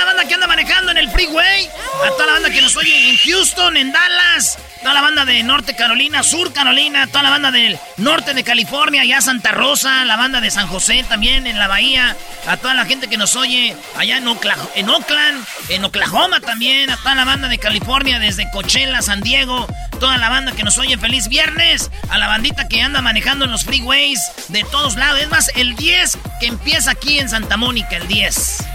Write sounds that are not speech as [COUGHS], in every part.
anda freeway. A toda la banda que nos oye en Houston, en Dallas. Toda la banda de Norte Carolina, Sur Carolina. Toda la banda del norte de California, allá Santa Rosa. La banda de San José también en la bahía. A toda la gente que nos oye allá en, Oakland, en Oklahoma también. A toda la banda de California, desde Coachella, San Diego. Toda la banda que nos oye, feliz viernes. A la bandita que anda manejando los freeways de todos lados. Es más, el 10 que empieza aquí en Santa Mónica, el 10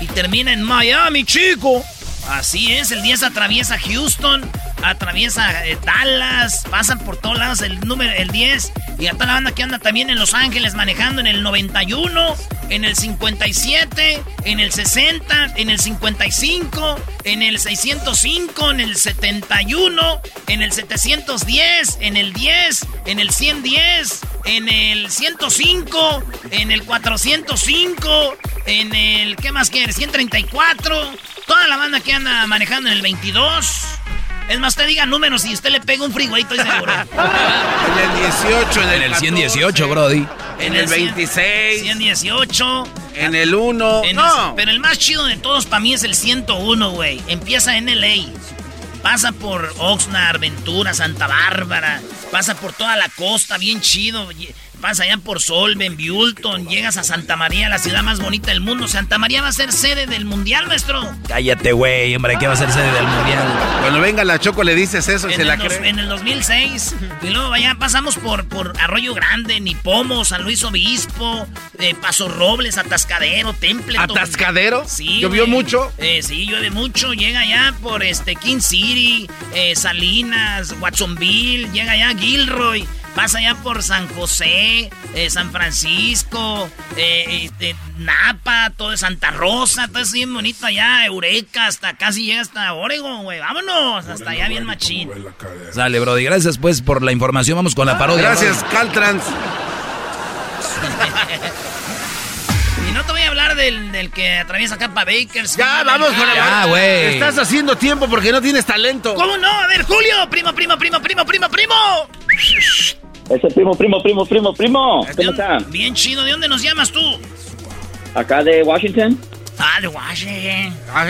y termina en Miami, chico. Así es, el 10 atraviesa Houston, atraviesa eh, Dallas, pasan por todos lados el número, el 10. Y a toda la banda que anda también en Los Ángeles manejando en el 91, en el 57, en el 60, en el 55, en el 605, en el 71, en el 710, en el 10, en el 110, en el 105, en el 405, en el, ¿qué más quieres? 134. Toda la banda que anda manejando en el 22. Es más, te diga números y usted le pega un freeway, estoy seguro. En el [LAUGHS] 18, en el, En el 14, 118, Brody. En el 100, 26. 118. En el 1. en No. el- pero el más chido de todos para mí es el 101, güey. Empieza en LA. Pasa por Oxnard, Ventura, Santa Bárbara. Pasa por toda la costa, bien chido. Pasa allá por Solven, Bulton. Llegas a Santa María, la ciudad más bonita del mundo. Santa María va a ser sede del mundial, maestro. Cállate, güey, hombre, ¿qué va a ser sede del mundial? Cuando venga la Choco le dices eso y En se el, la cree. en el 2006. Y luego allá pasamos por, por Arroyo Grande, Nipomo, San Luis Obispo, eh, Paso Robles, Atascadero, Templeton. ¿Atascadero? Sí. ¿Llovió güey. mucho? Eh, sí, llueve mucho. Llega allá por este King City, eh, Salinas, Watsonville, llega allá Gilroy. Pasa allá por San José, eh, San Francisco, eh, este, Napa, todo de Santa Rosa, todo es bien bonito allá, Eureka, hasta casi llega hasta Oregon, güey. Vámonos, hasta allá bien machín. Sale, Brody. Gracias, pues, por la información. Vamos con la parodia. Gracias, Caltrans. [LAUGHS] Y no te voy a hablar del, del que atraviesa acá para Bakers. Ya, vamos con la güey. Estás haciendo tiempo porque no tienes talento. ¿Cómo no? A ver, Julio, primo, primo, primo, primo, primo, primo. Ese primo, primo, primo, primo, primo. ¿De ¿Cómo dónde- está? Bien chido, ¿de dónde nos llamas tú? Acá de Washington. Ah, de Washington. Ah,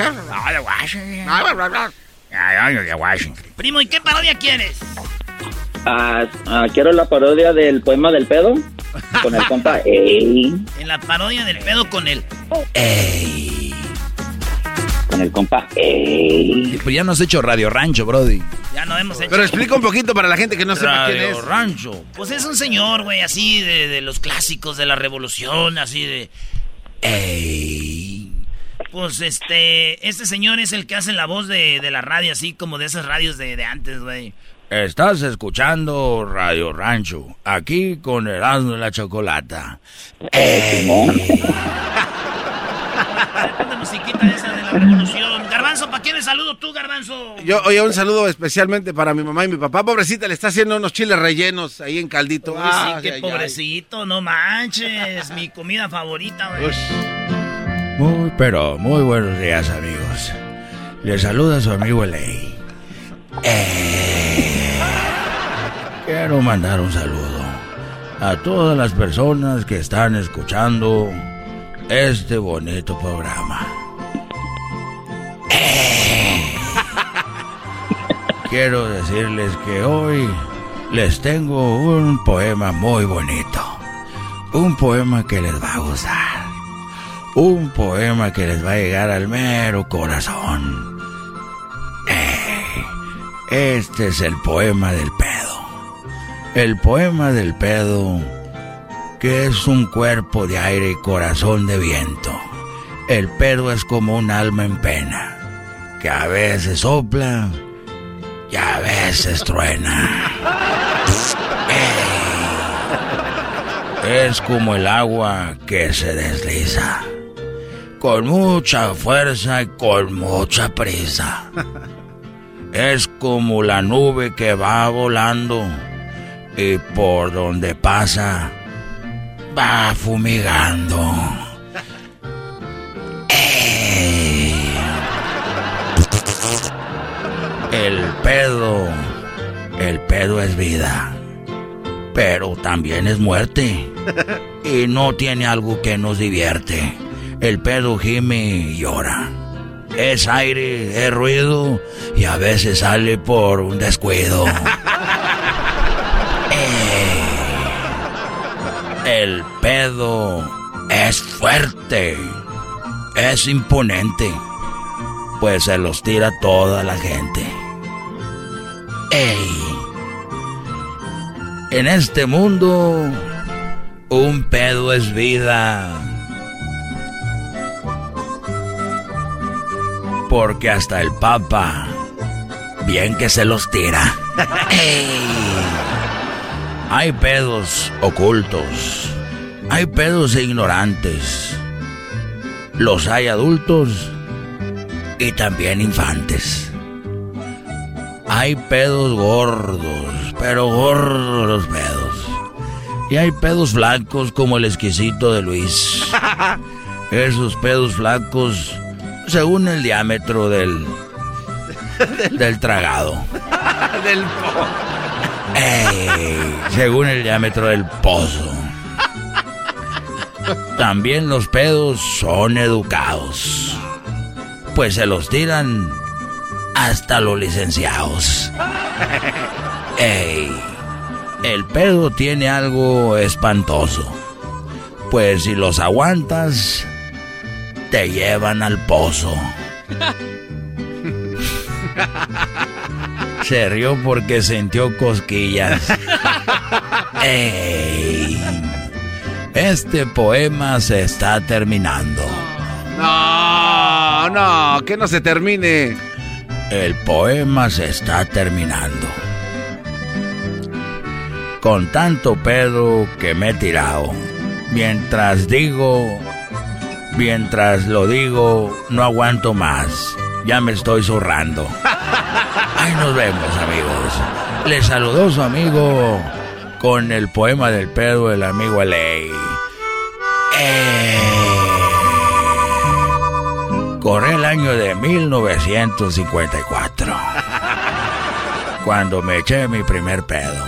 de Washington. Ah, de Washington. Primo, ¿y qué parodia quieres? Ah, ah, quiero la parodia del poema del pedo. Con el [LAUGHS] compa. Ey. En la parodia del pedo con él. Con el compa. Ey. Pero ya no has hecho Radio Rancho, Brody. Ya no hemos hecho. Pero explica un poquito para la gente que no sepa quién Radio es. Rancho. Pues es un señor, güey, así de, de los clásicos de la revolución, así de. Ey. Pues este. Este señor es el que hace la voz de, de la radio, así como de esas radios de, de antes, güey. Estás escuchando Radio Rancho, aquí con Erasmo y la Chocolata. Musiquita esa de la revolución. Garbanzo, ¿para quién le saludo tú, Garbanzo? Yo, oye, un saludo especialmente para mi mamá y mi papá. Pobrecita, le está haciendo unos chiles rellenos ahí en caldito. Uy, sí, qué ay, pobrecito, no manches. Mi comida favorita, güey. Muy, pero muy buenos días, amigos. Le saluda su amigo Ley. Eh, quiero mandar un saludo a todas las personas que están escuchando este bonito programa. Quiero decirles que hoy les tengo un poema muy bonito. Un poema que les va a gustar. Un poema que les va a llegar al mero corazón. Este es el poema del pedo. El poema del pedo que es un cuerpo de aire y corazón de viento. El pedo es como un alma en pena, que a veces sopla y a veces truena. Es como el agua que se desliza, con mucha fuerza y con mucha prisa. Es como la nube que va volando y por donde pasa va fumigando. El pedo, el pedo es vida, pero también es muerte. Y no tiene algo que nos divierte. El pedo gime y llora. Es aire, es ruido y a veces sale por un descuido. [LAUGHS] El pedo es fuerte, es imponente, pues se los tira toda la gente. ¡Ey! En este mundo, un pedo es vida. Porque hasta el Papa, bien que se los tira. [LAUGHS] ¡Ey! Hay pedos ocultos. Hay pedos ignorantes. Los hay adultos y también infantes. Hay pedos gordos, pero gordos los pedos. Y hay pedos flacos como el exquisito de Luis. [LAUGHS] Esos pedos flacos según el diámetro del [LAUGHS] del tragado. [LAUGHS] del Ey, según el diámetro del pozo. También los pedos son educados. Pues se los tiran hasta los licenciados. [LAUGHS] Ey, el pedo tiene algo espantoso. Pues si los aguantas, te llevan al pozo. [LAUGHS] Se rió porque sintió cosquillas. [LAUGHS] ¡Ey! Este poema se está terminando. No, no, que no se termine. El poema se está terminando. Con tanto pedo que me he tirado. Mientras digo, mientras lo digo, no aguanto más. Ya me estoy zurrando. [LAUGHS] Ahí nos vemos, amigos. Le saludó su amigo con el poema del pedo del amigo Ley. Eh, corre el año de 1954. Cuando me eché mi primer pedo.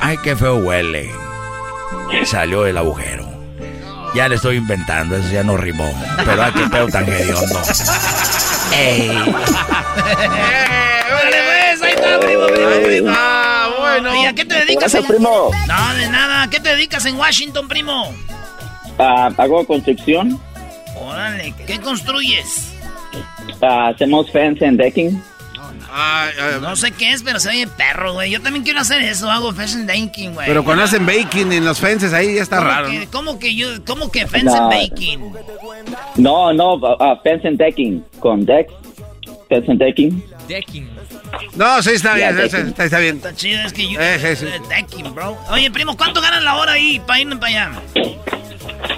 Ay, qué feo huele. Salió del agujero. Ya le estoy inventando, eso ya no rimó. Pero ay, qué pedo tan hediondo. ¡Ey! [LAUGHS] ¡Órale, pues! ¡Ahí está, primo, primo! Ah, bueno. ¿Y a qué te dedicas? Gracias, primo. No, de nada. ¿A qué te dedicas en Washington, primo? Ah, hago construcción. Órale, ¿qué construyes? Ah, hacemos fence and decking. Ay, ay, No sé qué es, pero se oye perro, güey. Yo también quiero hacer eso. Hago fashion banking, güey. pero cuando hacen baking en los fences ahí ya está ¿Cómo raro. que- ¿no? ¿Cómo que yo, cómo que fence No. baking? No, no, ah, fence and decking. Con decks. Fence and decking. No, sí, está bien, está, está- está bien. Está chido, es que yo... Eh, sí, sí. decking, bro. Oye, primo, ¿cuánto ganan la hora ahí para irme para allá?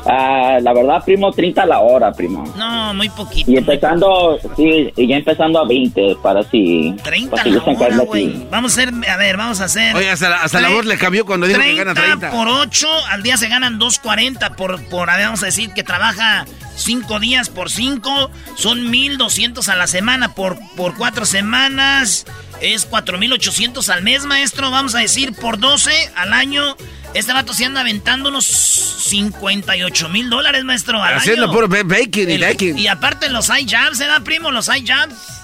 Ah, la verdad, primo, 30 la hora, primo. No, muy poquito. Y empezando, sí, y ya empezando a 20 para si... 30 para si la hora, güey. aquí. Vamos a hacer, a ver, vamos a hacer... Oye, hasta la, hasta la voz le cambió cuando dijo que gana 30. por 8, al día se ganan 2.40 por, por, a ver, vamos a decir que trabaja cinco días por cinco, son 1200 a la semana por, por cuatro semanas. Es 4800 al mes, maestro. Vamos a decir por 12 al año. Este rato se anda aventando unos 58 mil dólares, maestro. Al Haciendo puro baking y baking. Y aparte los high jabs, ¿eh, primo? Los high jabs.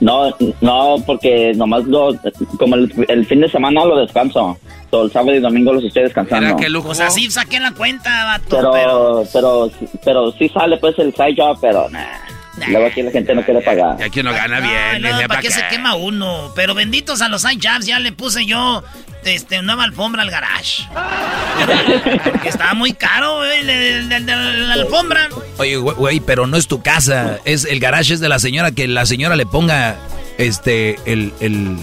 No, no, porque nomás lo, como el, fin de semana lo descanso. El sábado y domingo los estoy descansando. Qué lujo. Pues así saqué la cuenta, vato. Pero, pero, pero, pero sí sale pues el side job, pero nah. Luego aquí la gente no quiere pagar. Y aquí no gana bien. No, ¿Para qué se quema uno? Pero benditos a los side jobs, ya le puse yo este, nueva alfombra al garage. que estaba muy caro, güey, la, alfombra. Oye, güey, pero no es tu casa. Es el garage es de la señora que la señora le ponga este el, el,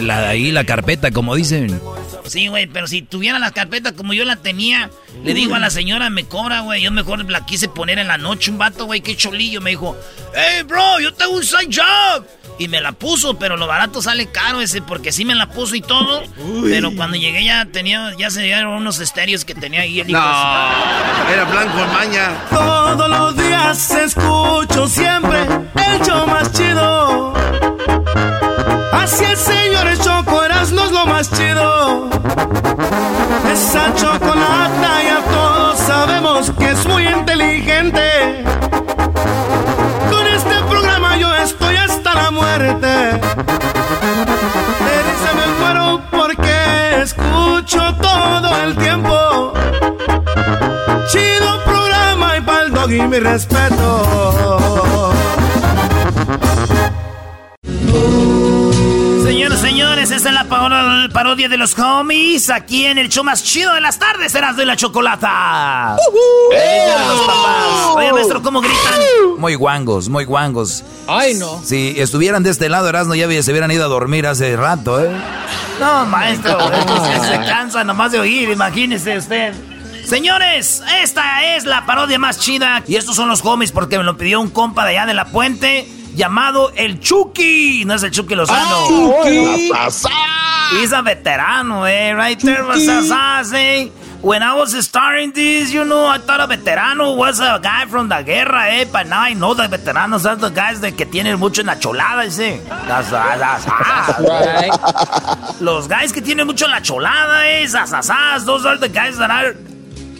la, ahí la carpeta, como dicen. Sí, güey, pero si tuviera la carpeta como yo la tenía, le digo a la señora, me cobra, güey. Yo mejor la quise poner en la noche un vato, güey, qué cholillo. Me dijo, hey, bro, yo tengo un side job. Y me la puso, pero lo barato sale caro ese, porque sí me la puso y todo. Pero cuando llegué ya tenía, ya se dieron unos estéreos que tenía ahí el. No, era blanco maña. Todos los días escucho siempre el show más chido. Así el señor Choco no es lo más chido. Esa chocolata ya todos sabemos que es muy inteligente. La muerte. De risa me muero porque escucho todo el tiempo. Chido programa y pa'l dog y mi respeto. Señores, señores, esta es la parodia de los homies aquí en el show más chido de las tardes, serás de la chocolata. Oye, maestro, ¿cómo gritan? Muy guangos, muy guangos. Ay, no. Si estuvieran de este lado, Erasmo, ya se hubieran ido a dormir hace rato, ¿eh? No, maestro, [LAUGHS] se cansa nomás de oír, imagínese usted. Señores, esta es la parodia más chida. Y estos son los homies porque me lo pidió un compa de allá de la puente llamado el Chucky. No es el Chucky Lozano. Ah, Chucky. He's a veterano, eh. Right there, was eh. When I was starting this, you know, I thought a veterano was a guy from the guerra, eh. But now I know the veteranos are the guys de que tienen mucho en la cholada, ese. That's, that's, right. Los guys que tienen mucho en la cholada, eh. Those are the guys that are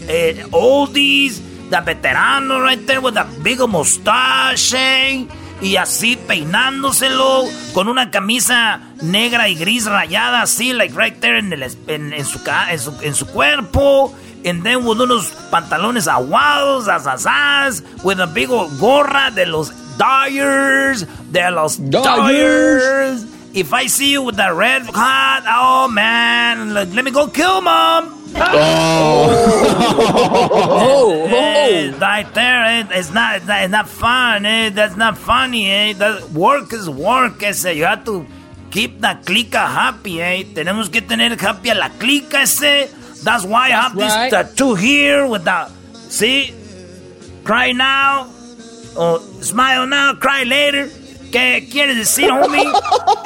eh, oldies. The veterano right there with the big mustache, eh y así peinándoselo con una camisa negra y gris rayada así, like right there en, el, en, su, en, su, en su cuerpo. And then with unos pantalones aguados, asasas, with a big gorra de los Dyers, de los Dyers. If I see you with that red hat, oh man, let, let me go kill mom. Oh. [LAUGHS] oh, right there, it's not, it's not fun, eh? That's not funny, eh? That work is work, ese. You have to keep the clica happy, eh? Tenemos que tener happy a la clica, ese. That's why I have this tattoo here with the, see? Cry now, or smile now, cry later. ¿Qué quiere decir, homie?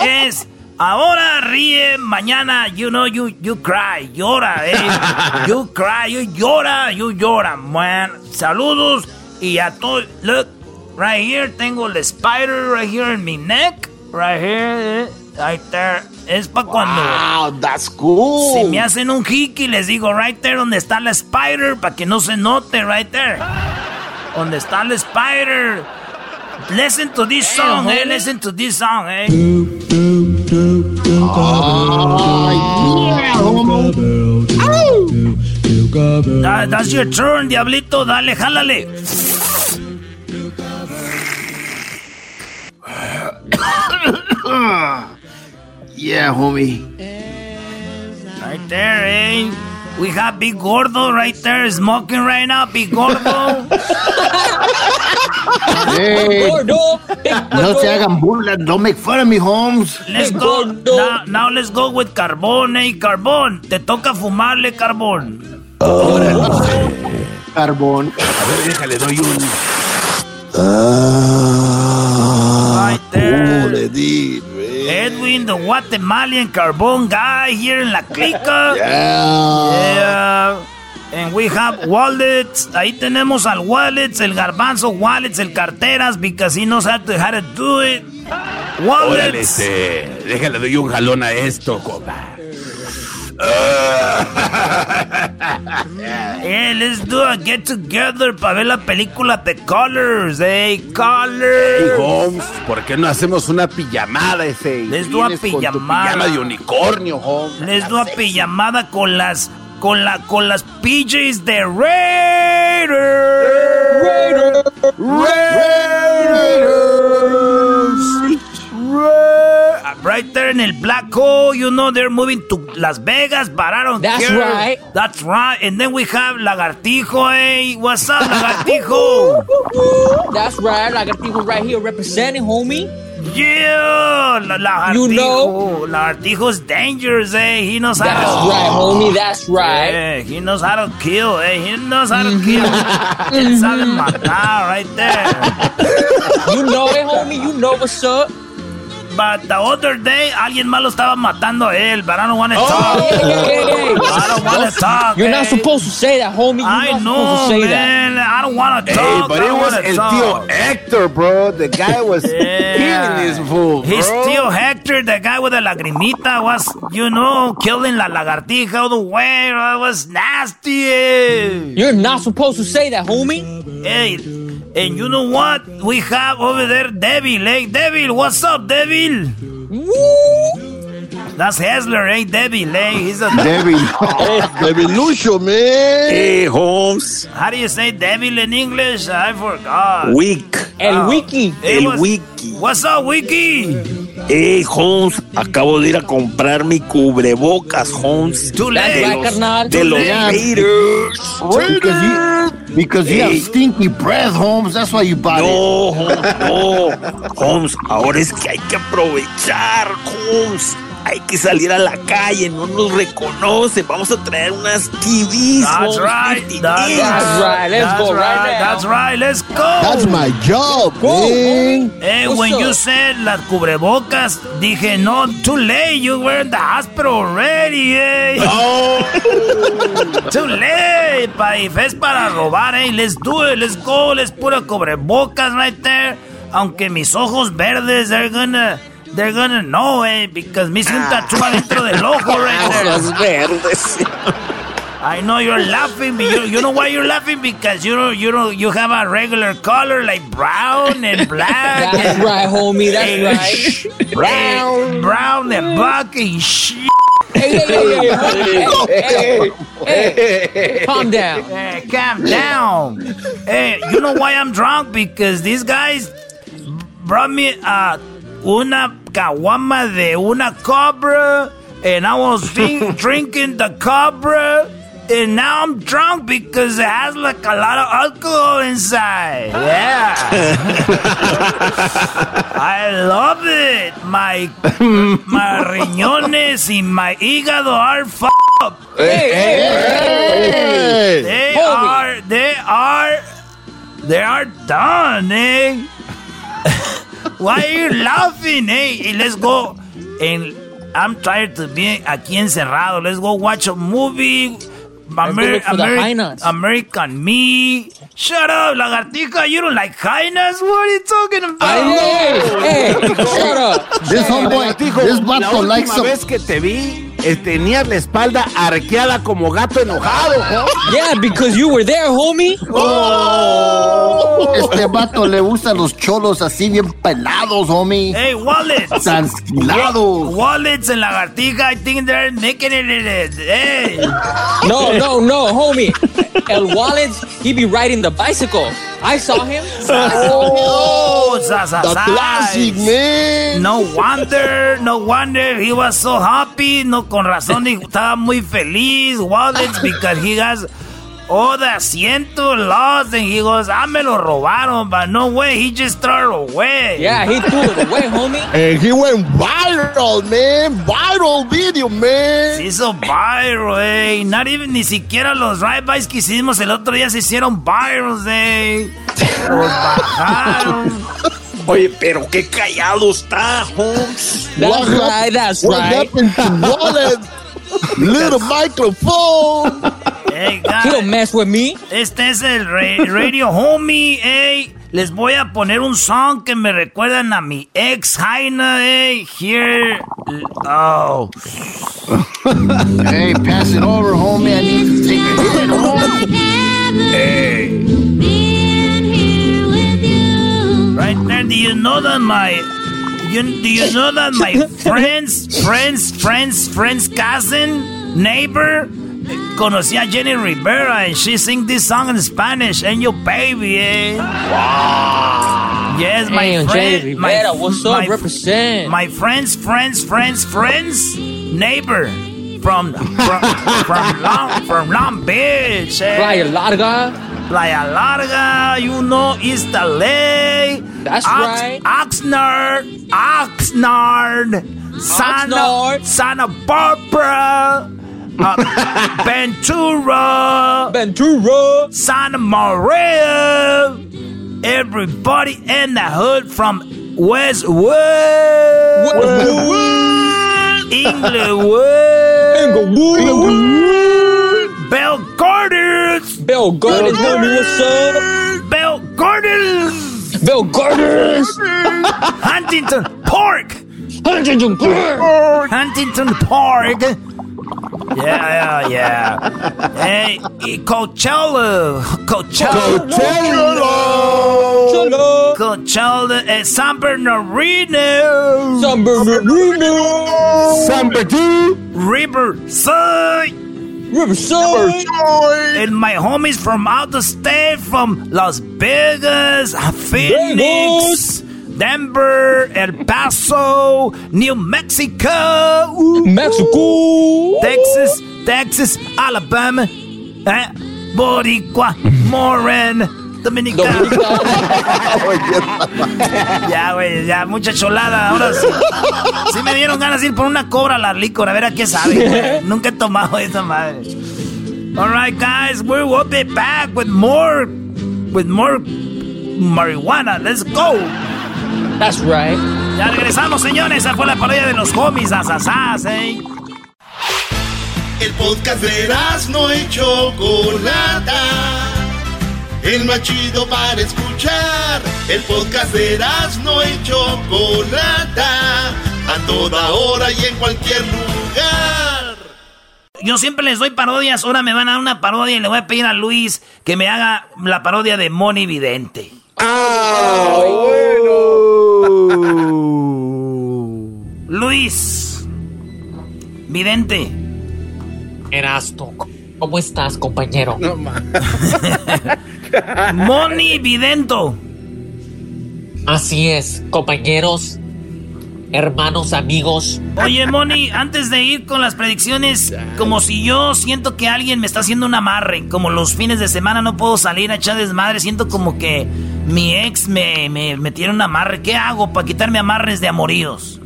es Ahora ríe, mañana, you know, you, you cry, llora, eh. [LAUGHS] You cry, you llora, you llora, man. Saludos y a todos. Look, right here, tengo el spider right here in my neck. Right here, eh, right there. Es para cuando. Wow, that's cool. Si me hacen un hiki, les digo, right there, donde está la spider, para que no se note, right there. Donde está la spider. Listen to this song, eh. Listen to this song, eh. That, that's your turn, Diablito. Dale, jálale. [COUGHS] yeah, homie. Right there, eh? We have Big Gordo right there smoking right now. Big Gordo. hey, Gordo. No se hagan burlas. Don't make fun of me, Holmes. Let's go. Now, now, let's go with Carbón, hey, Carbón. Te toca fumarle, Carbón. Órale. Carbón. A ver, déjale, doy un... Ah, right there. Edwin, the Guatemalan carbón guy here in La Clica. [LAUGHS] Yeah. Yeah. And we have wallets. Ahí tenemos al wallets, el garbanzo wallets, el carteras, because he knows how to, how to do it. Órale, Wallets. este, déjale, doy un jalón a esto. [LAUGHS] Yeah, let's do a get together para ver la película The Colors, eh, Colors. Hey, Holmes, ¿por qué no hacemos una pijamada ese? Les doy a vienes con tu pijamada. Pijama de unicornio, Holmes. Les doy a pijamada con las con la con las PJs de Raiders. Ra- Right there in el black hole, you know they're moving to Las Vegas, but I don't That's care. right. That's right. And then we have Lagartijo, hey, what's up, [LAUGHS] Lagartijo? That's right. I got people right here representing, homie. yeah, La- Lagartijo. You know- Lagartijo's dangerous, eh? He knows how That's to. right, homie. That's right. Yeah, he knows how to kill, eh? He knows how to kill. [LAUGHS] Él sabe matar right there. You know it, homie. You know what's up. But the other day, alguien más lo estaba matando a él, but I don't want to talk. Hey, hey, hey, hey. I don't want to talk. You're not eh. supposed to say that, homie. You're I not supposed know, to say that. man. I don't want to Hey, talk. but I it don't was wanna el talk. tío Héctor, bro. The guy was [LAUGHS] killing this fool, bro. He's still Hector, the guy with the lagrimita, was, you know, killing la lagartija all the way. It was nasty. eh. You're not supposed to say that, homie. Hey, and you know what? We have over there Devil, eh? Devil, what's up, Devil? That's Hessler, eh? Devil, eh? He's a... Debbie. [LAUGHS] Debbie Lucio, man. Hey, Holmes. How do you say devil in English? I forgot. Weak. El wiki. It El was- wiki. What's up, Wiki? Hey, Holmes. Acabo de ir a comprar mi cubrebocas, Holmes. Too That's late. De los Yeah. Raiders. Because you, you have stinky breath, Holmes. That's why you bought it. No, Holmes, no. Holmes, ahora es que hay que aprovechar, Holmes. Hay que salir a la calle, no nos reconocen. Vamos a traer unas TVs. That's right. 50 That's, right. Let's That's go right right. now. That's right. Let's go. That's my job, Go, man. Hey, What's when up? you said las cubrebocas, dije, no, too late. You were in the hospital already, eh. [LAUGHS] too late. Pa, if es para robar, eh. Let's do it. Let's go. Let's put a cubrebocas right there. Aunque mis ojos verdes, they're gonna... They're gonna know, eh, because me hice un tatu adentro ah. del ojo right there. Ojos verdes. I know you're laughing, but you, you know why you're laughing? Because you don't, you don't, you have a regular color like brown and black. That's and, right, homie. That's and right. sh- eh, and brown and black and shit. Hey, hey, hey, hey, hey, hey, hey, calm down. Hey, calm down. Hey, you know why I'm drunk? Because these guys brought me uh, una caguama de una cobra, and I was drink, [LAUGHS] drinking the cobra. And now I'm drunk because it has like a lot of alcohol inside. Yeah. [LAUGHS] I love it. My my riñones y my hígado are f- up. Hey, hey, Hey. They Homie. are, they are, they are done, eh? [LAUGHS] Why are you laughing, eh? Let's go. And I'm tired to be aquí encerrado. Let's go watch a movie. nuts. American Me. Shut up, lagartija. You don't like high nuts? What are you talking about? hey, hey, shut up. This homeboy, Dijo, this la vato likes última some. vez que te vi, tenías la espalda arqueada como gato enojado. Yeah, because you were there, homie. Este vato le gustan los cholos así bien pelados, homie. Hey, wallets. Transquilados. Wallets and lagartija, I think they're making it. Hey. No, no, no, homie. El Wallet, he be riding the bicycle. I saw him. Oh, The Sasasai. classic, man. No wonder, no wonder he was so happy. No, con razón, he estaba muy feliz. Wallets, because he has all the asiento lost. And he goes, ah, me lo robaron. But no way, he just threw it away. Yeah, he threw it away, homie. [LAUGHS] And he went viral, man. Viral video, man. Se hizo viral, eh. Not even, ni siquiera los ride-bys que hicimos el otro día se hicieron virals, eh. Los bajaron. [LAUGHS] Oye, pero qué callado está, Holmes. That's right, that's What right. happened to Wallet? Little [LAUGHS] microphone. Hey, You don't mess with me. Este es el ra- Radio Homie, ey. Les voy a poner un song que me recuerdan a mi ex Jaina, ey. Here. Oh. [LAUGHS] Hey, pass it over, homie. I need to take a hit, you know that my you, do you know that my [LAUGHS] friends, friends, friends, friends cousin, neighbor conocí a Jenny Rivera and she sing this song in Spanish and your baby, eh? Wow. Yes, my Hey, friend, Jenny my- Rivera, what's up? my- Represent. My friends, friends, friends, friends, neighbor from from [LAUGHS] from Long from Long Beach. eh? Playa Larga. Playa Larga, you know, East LA. That's right. Oxnard, Oxnard, Santa, Oxnard. Santa Barbara, uh, [LAUGHS] Ventura, Ventura, Santa Maria. Everybody in the hood from Westwood, Inglewood, Bell Gardens, Bell Gardens, homie, what's up? Bell Gardens, Bell Gardens. [LAUGHS] Huntington Park, Huntington Park. Huntington Park. Yeah, yeah, yeah. Hey, Coachella, Coachella, Cholo. Coachella, eh, San Bernardino, San Bernardino. San Bernardino. Riverside. Riverside. And my homies from out the state, from Las Vegas, Phoenix, Denver, El Paso, New Mexico, ooh, Mexico. Texas, Texas, Alabama, eh, Boricua, Moran, Dominicana. [LAUGHS] ya, güey, ya, mucha cholada. Ahora sí. Sí me dieron ganas de ir por una cobra a la licor, a ver a qué sabe. Nunca he tomado esa madre. Alright, guys, we will be back with more, with more marihuana. Let's go. That's right. Ya regresamos, señores. Esa fue la parodia de los homies, asasás, eh. El podcast de no y Chocolata. El más chido para escuchar. El podcast de no y Chocolata. A toda hora y en cualquier lugar. Yo siempre les doy parodias. Ahora me van a dar una parodia y le voy a pedir a Luis que me haga la parodia de Moni Vidente. [LAUGHS] Luis. Vidente. Erasto, ¿cómo estás, compañero? [LAUGHS] [LAUGHS] [LAUGHS] Moni Vidento. Así es, compañeros, hermanos, amigos. Oye, Moni, antes de ir con las predicciones, como si yo siento que alguien me está haciendo un amarre, como los fines de semana no puedo salir a echar desmadre, siento como que mi ex me, me, me tiene un amarre. ¿Qué hago para quitarme amarres de amoríos?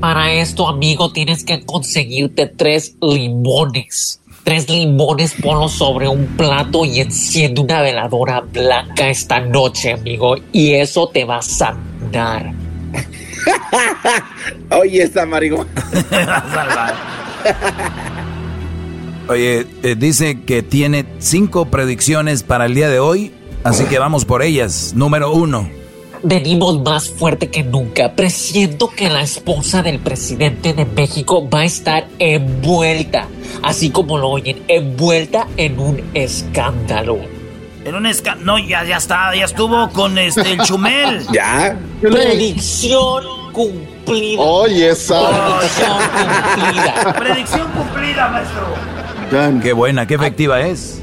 Para esto, amigo, tienes que conseguirte tres limones. Tres limones, ponlos sobre un plato y enciende una veladora blanca esta noche, amigo. Y eso te va a sanar. [LAUGHS] Oye, esta marihuana. [LAUGHS] Oye, eh, dice que tiene cinco predicciones para el día de hoy, así que vamos por ellas. Número uno. Venimos más fuerte que nunca. Presiento que la esposa del presidente de México va a estar envuelta, así como lo oyen, envuelta en un escándalo. En un esca... No, ya, ya está, ya estuvo con este, el chumel. [LAUGHS] Ya. Predicción cumplida. Oye, esa. Predicción cumplida. Predicción cumplida, maestro. Qué buena, qué efectiva es.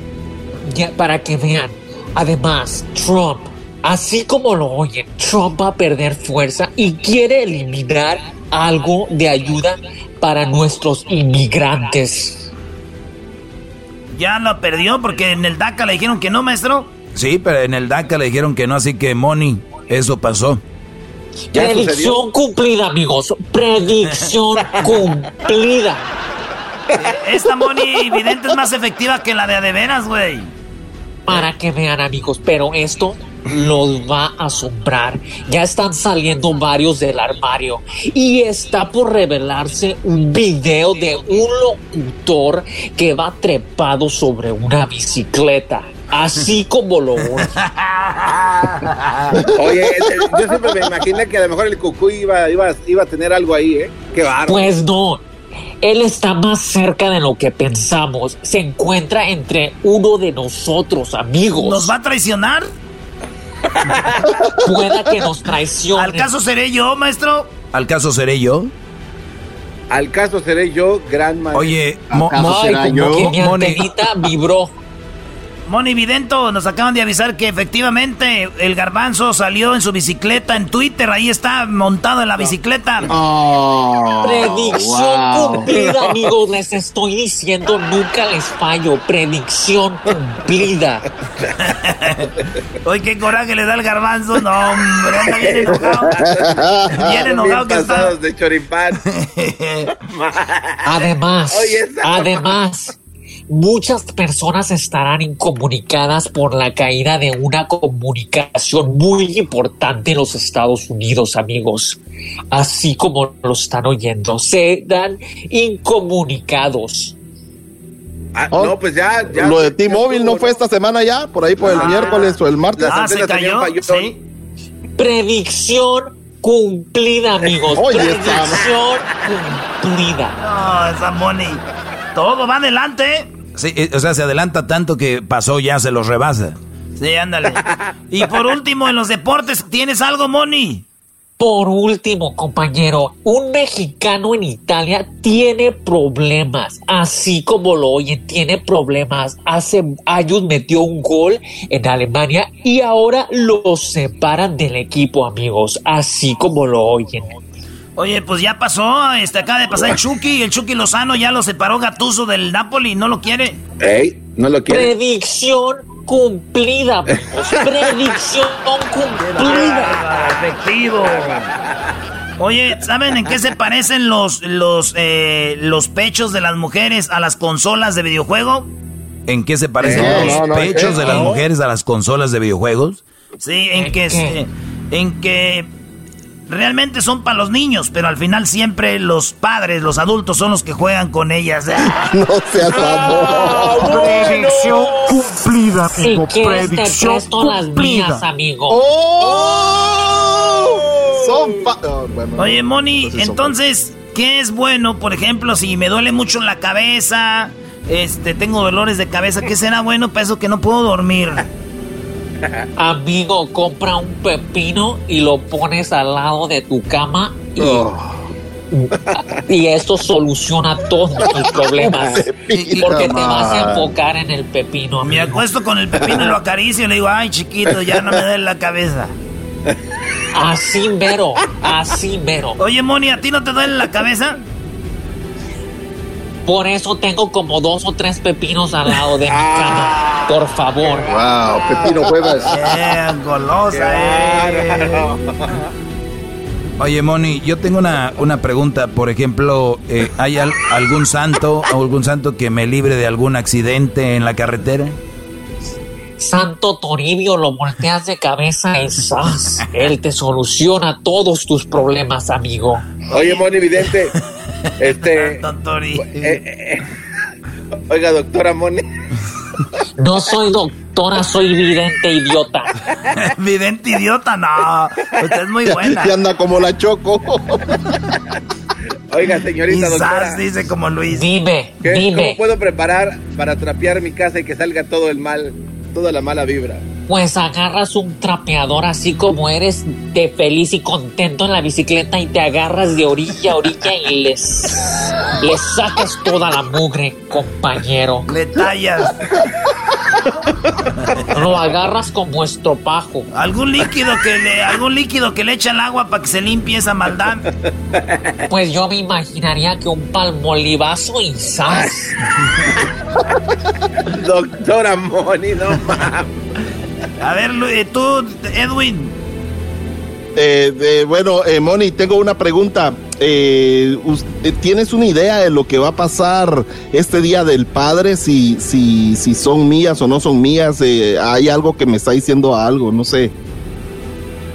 Ya, para que vean. Además, Trump, así como lo oyen, Trump va a perder fuerza y quiere eliminar algo de ayuda para nuestros inmigrantes. Ya lo perdió porque en el DACA le dijeron que no, maestro. Sí, pero en el DACA le dijeron que no, así que Moni, eso pasó. ¿Ya Predicción sucedió? cumplida, amigos. Predicción [LAUGHS] cumplida. Esta Moni Vidente es más efectiva que la de a de veras, güey. Para que vean, amigos. Pero esto los va a asombrar. Ya están saliendo varios del armario y está por revelarse un video de un locutor que va trepado sobre una bicicleta. Así como lo [LAUGHS] oye. Oye, yo siempre me imaginé que a lo mejor el cucú iba, iba, iba a tener algo ahí, ¿eh? Qué bárbaro. Pues no. Él está más cerca de lo que pensamos. Se encuentra entre uno de nosotros, amigos. ¿Nos va a traicionar? [LAUGHS] Pueda que nos traicione. ¿Al caso seré yo, maestro? ¿Al caso seré yo? Al caso seré yo, gran maestro. Oye, Mo Ay, como que mi antenita vibró. Moni Vidento, nos acaban de avisar que efectivamente el garbanzo salió en su bicicleta en Twitter. Ahí está montado en la bicicleta. Oh, Predicción cumplida, amigos. Les estoy diciendo, nunca les fallo. Predicción cumplida. Hoy qué coraje le da el garbanzo. No, hombre, anda bien enojado. Bien enojado que está. de choripán. [LAUGHS] además, además muchas personas estarán incomunicadas por la caída de una comunicación muy importante en los Estados Unidos, amigos. Así como lo están oyendo, serán incomunicados. Ah, no, pues ya, ya. Lo de T-Mobile no fue esta semana ya, por ahí por el Ah. miércoles o el martes. Ah, se cayó. Sí. Predicción cumplida, amigos. Oye, Predicción cumplida. No, esa Moni. Todo va adelante. Sí, eh, o sea, se adelanta tanto que pasó ya, se los rebasa. Sí, ándale. Y por último, en los deportes, ¿tienes algo, Moni? Por último, compañero, un mexicano en Italia tiene problemas, así como lo oyen, tiene problemas. Hace años metió un gol en Alemania y ahora lo separan del equipo, amigos, así como lo oyen. Oye, pues ya pasó, este acaba de pasar el Chucky, el Chucky Lozano ya lo separó Gatuso del Napoli, no lo quiere. Ey, no lo quiere. Predicción cumplida. [LAUGHS] Predicción cumplida. Efectivo. Oye, ¿saben en qué se parecen los, los, eh, los pechos de las mujeres a las consolas de videojuego? ¿En qué se parecen Eh, los no, no, pechos ¿qué? de las mujeres a las consolas de videojuegos? Sí, en ¿En que, qué? en que realmente son para los niños, pero al final siempre los padres, los adultos son los que juegan con ellas. [LAUGHS] No seas amor. Predicción cumplida, Si amigo. quieres te Predicción presto las mías, cumplida. amigo. ¡Oh! Son fa- oh, bueno, Oye, Moni, entonces son- entonces, ¿qué es bueno? Por ejemplo, si me duele mucho la cabeza, este, tengo dolores de cabeza, ¿qué será bueno para eso que no puedo dormir? [LAUGHS] [LAUGHS] Amigo, compra un pepino y lo pones al lado de tu cama y, Oh. y esto soluciona todos tus [LAUGHS] problemas. Pepino, Porque te vas a enfocar en el pepino. Me acuesto con el pepino y lo acaricio y le digo, ay, chiquito, ya no me duele la cabeza. Así mero, así mero. Oye, Moni, ¿a ti no te duele la cabeza? Por eso tengo como dos o tres pepinos al lado de mi cama. Por favor. Wow, Pepino Cuevas. Eh, golosa, eh. Oye, Moni, yo tengo una, una pregunta. Por ejemplo, eh, ¿hay al- algún santo o algún santo que me libre de algún accidente en la carretera? Santo Toribio, lo volteas de cabeza y ¡zas! Él te soluciona todos tus problemas, amigo. Oye, Moni Vidente. Este. Tontori. eh, eh, oiga, doctora Moni. No soy doctora, soy vidente idiota. [LAUGHS] Vidente idiota, no. Usted es muy buena. Y anda como la choco. Oiga, señorita Quizás doctora. dice como Luis. Dime, ¿qué- dime. ¿Cómo puedo preparar para trapear mi casa y que salga todo el mal, toda la mala vibra? Pues agarras un trapeador así como eres de feliz y contento en la bicicleta y te agarras de orilla a orilla y les, les sacas toda la mugre, compañero. Le tallas. Lo agarras como estropajo. Algún líquido que le, algún líquido que le echa al agua para que se limpie esa maldad. Pues yo me imaginaría que un palmolivazo y ¡zas! Doctora Moni, no mames. A ver, eh, tú, Edwin. Eh, eh, bueno, eh, Moni, tengo una pregunta. ¿tienes una idea de lo que va a pasar este día del padre? Si, si, si son mías o no son mías. eh, hay algo que me está diciendo algo, no sé.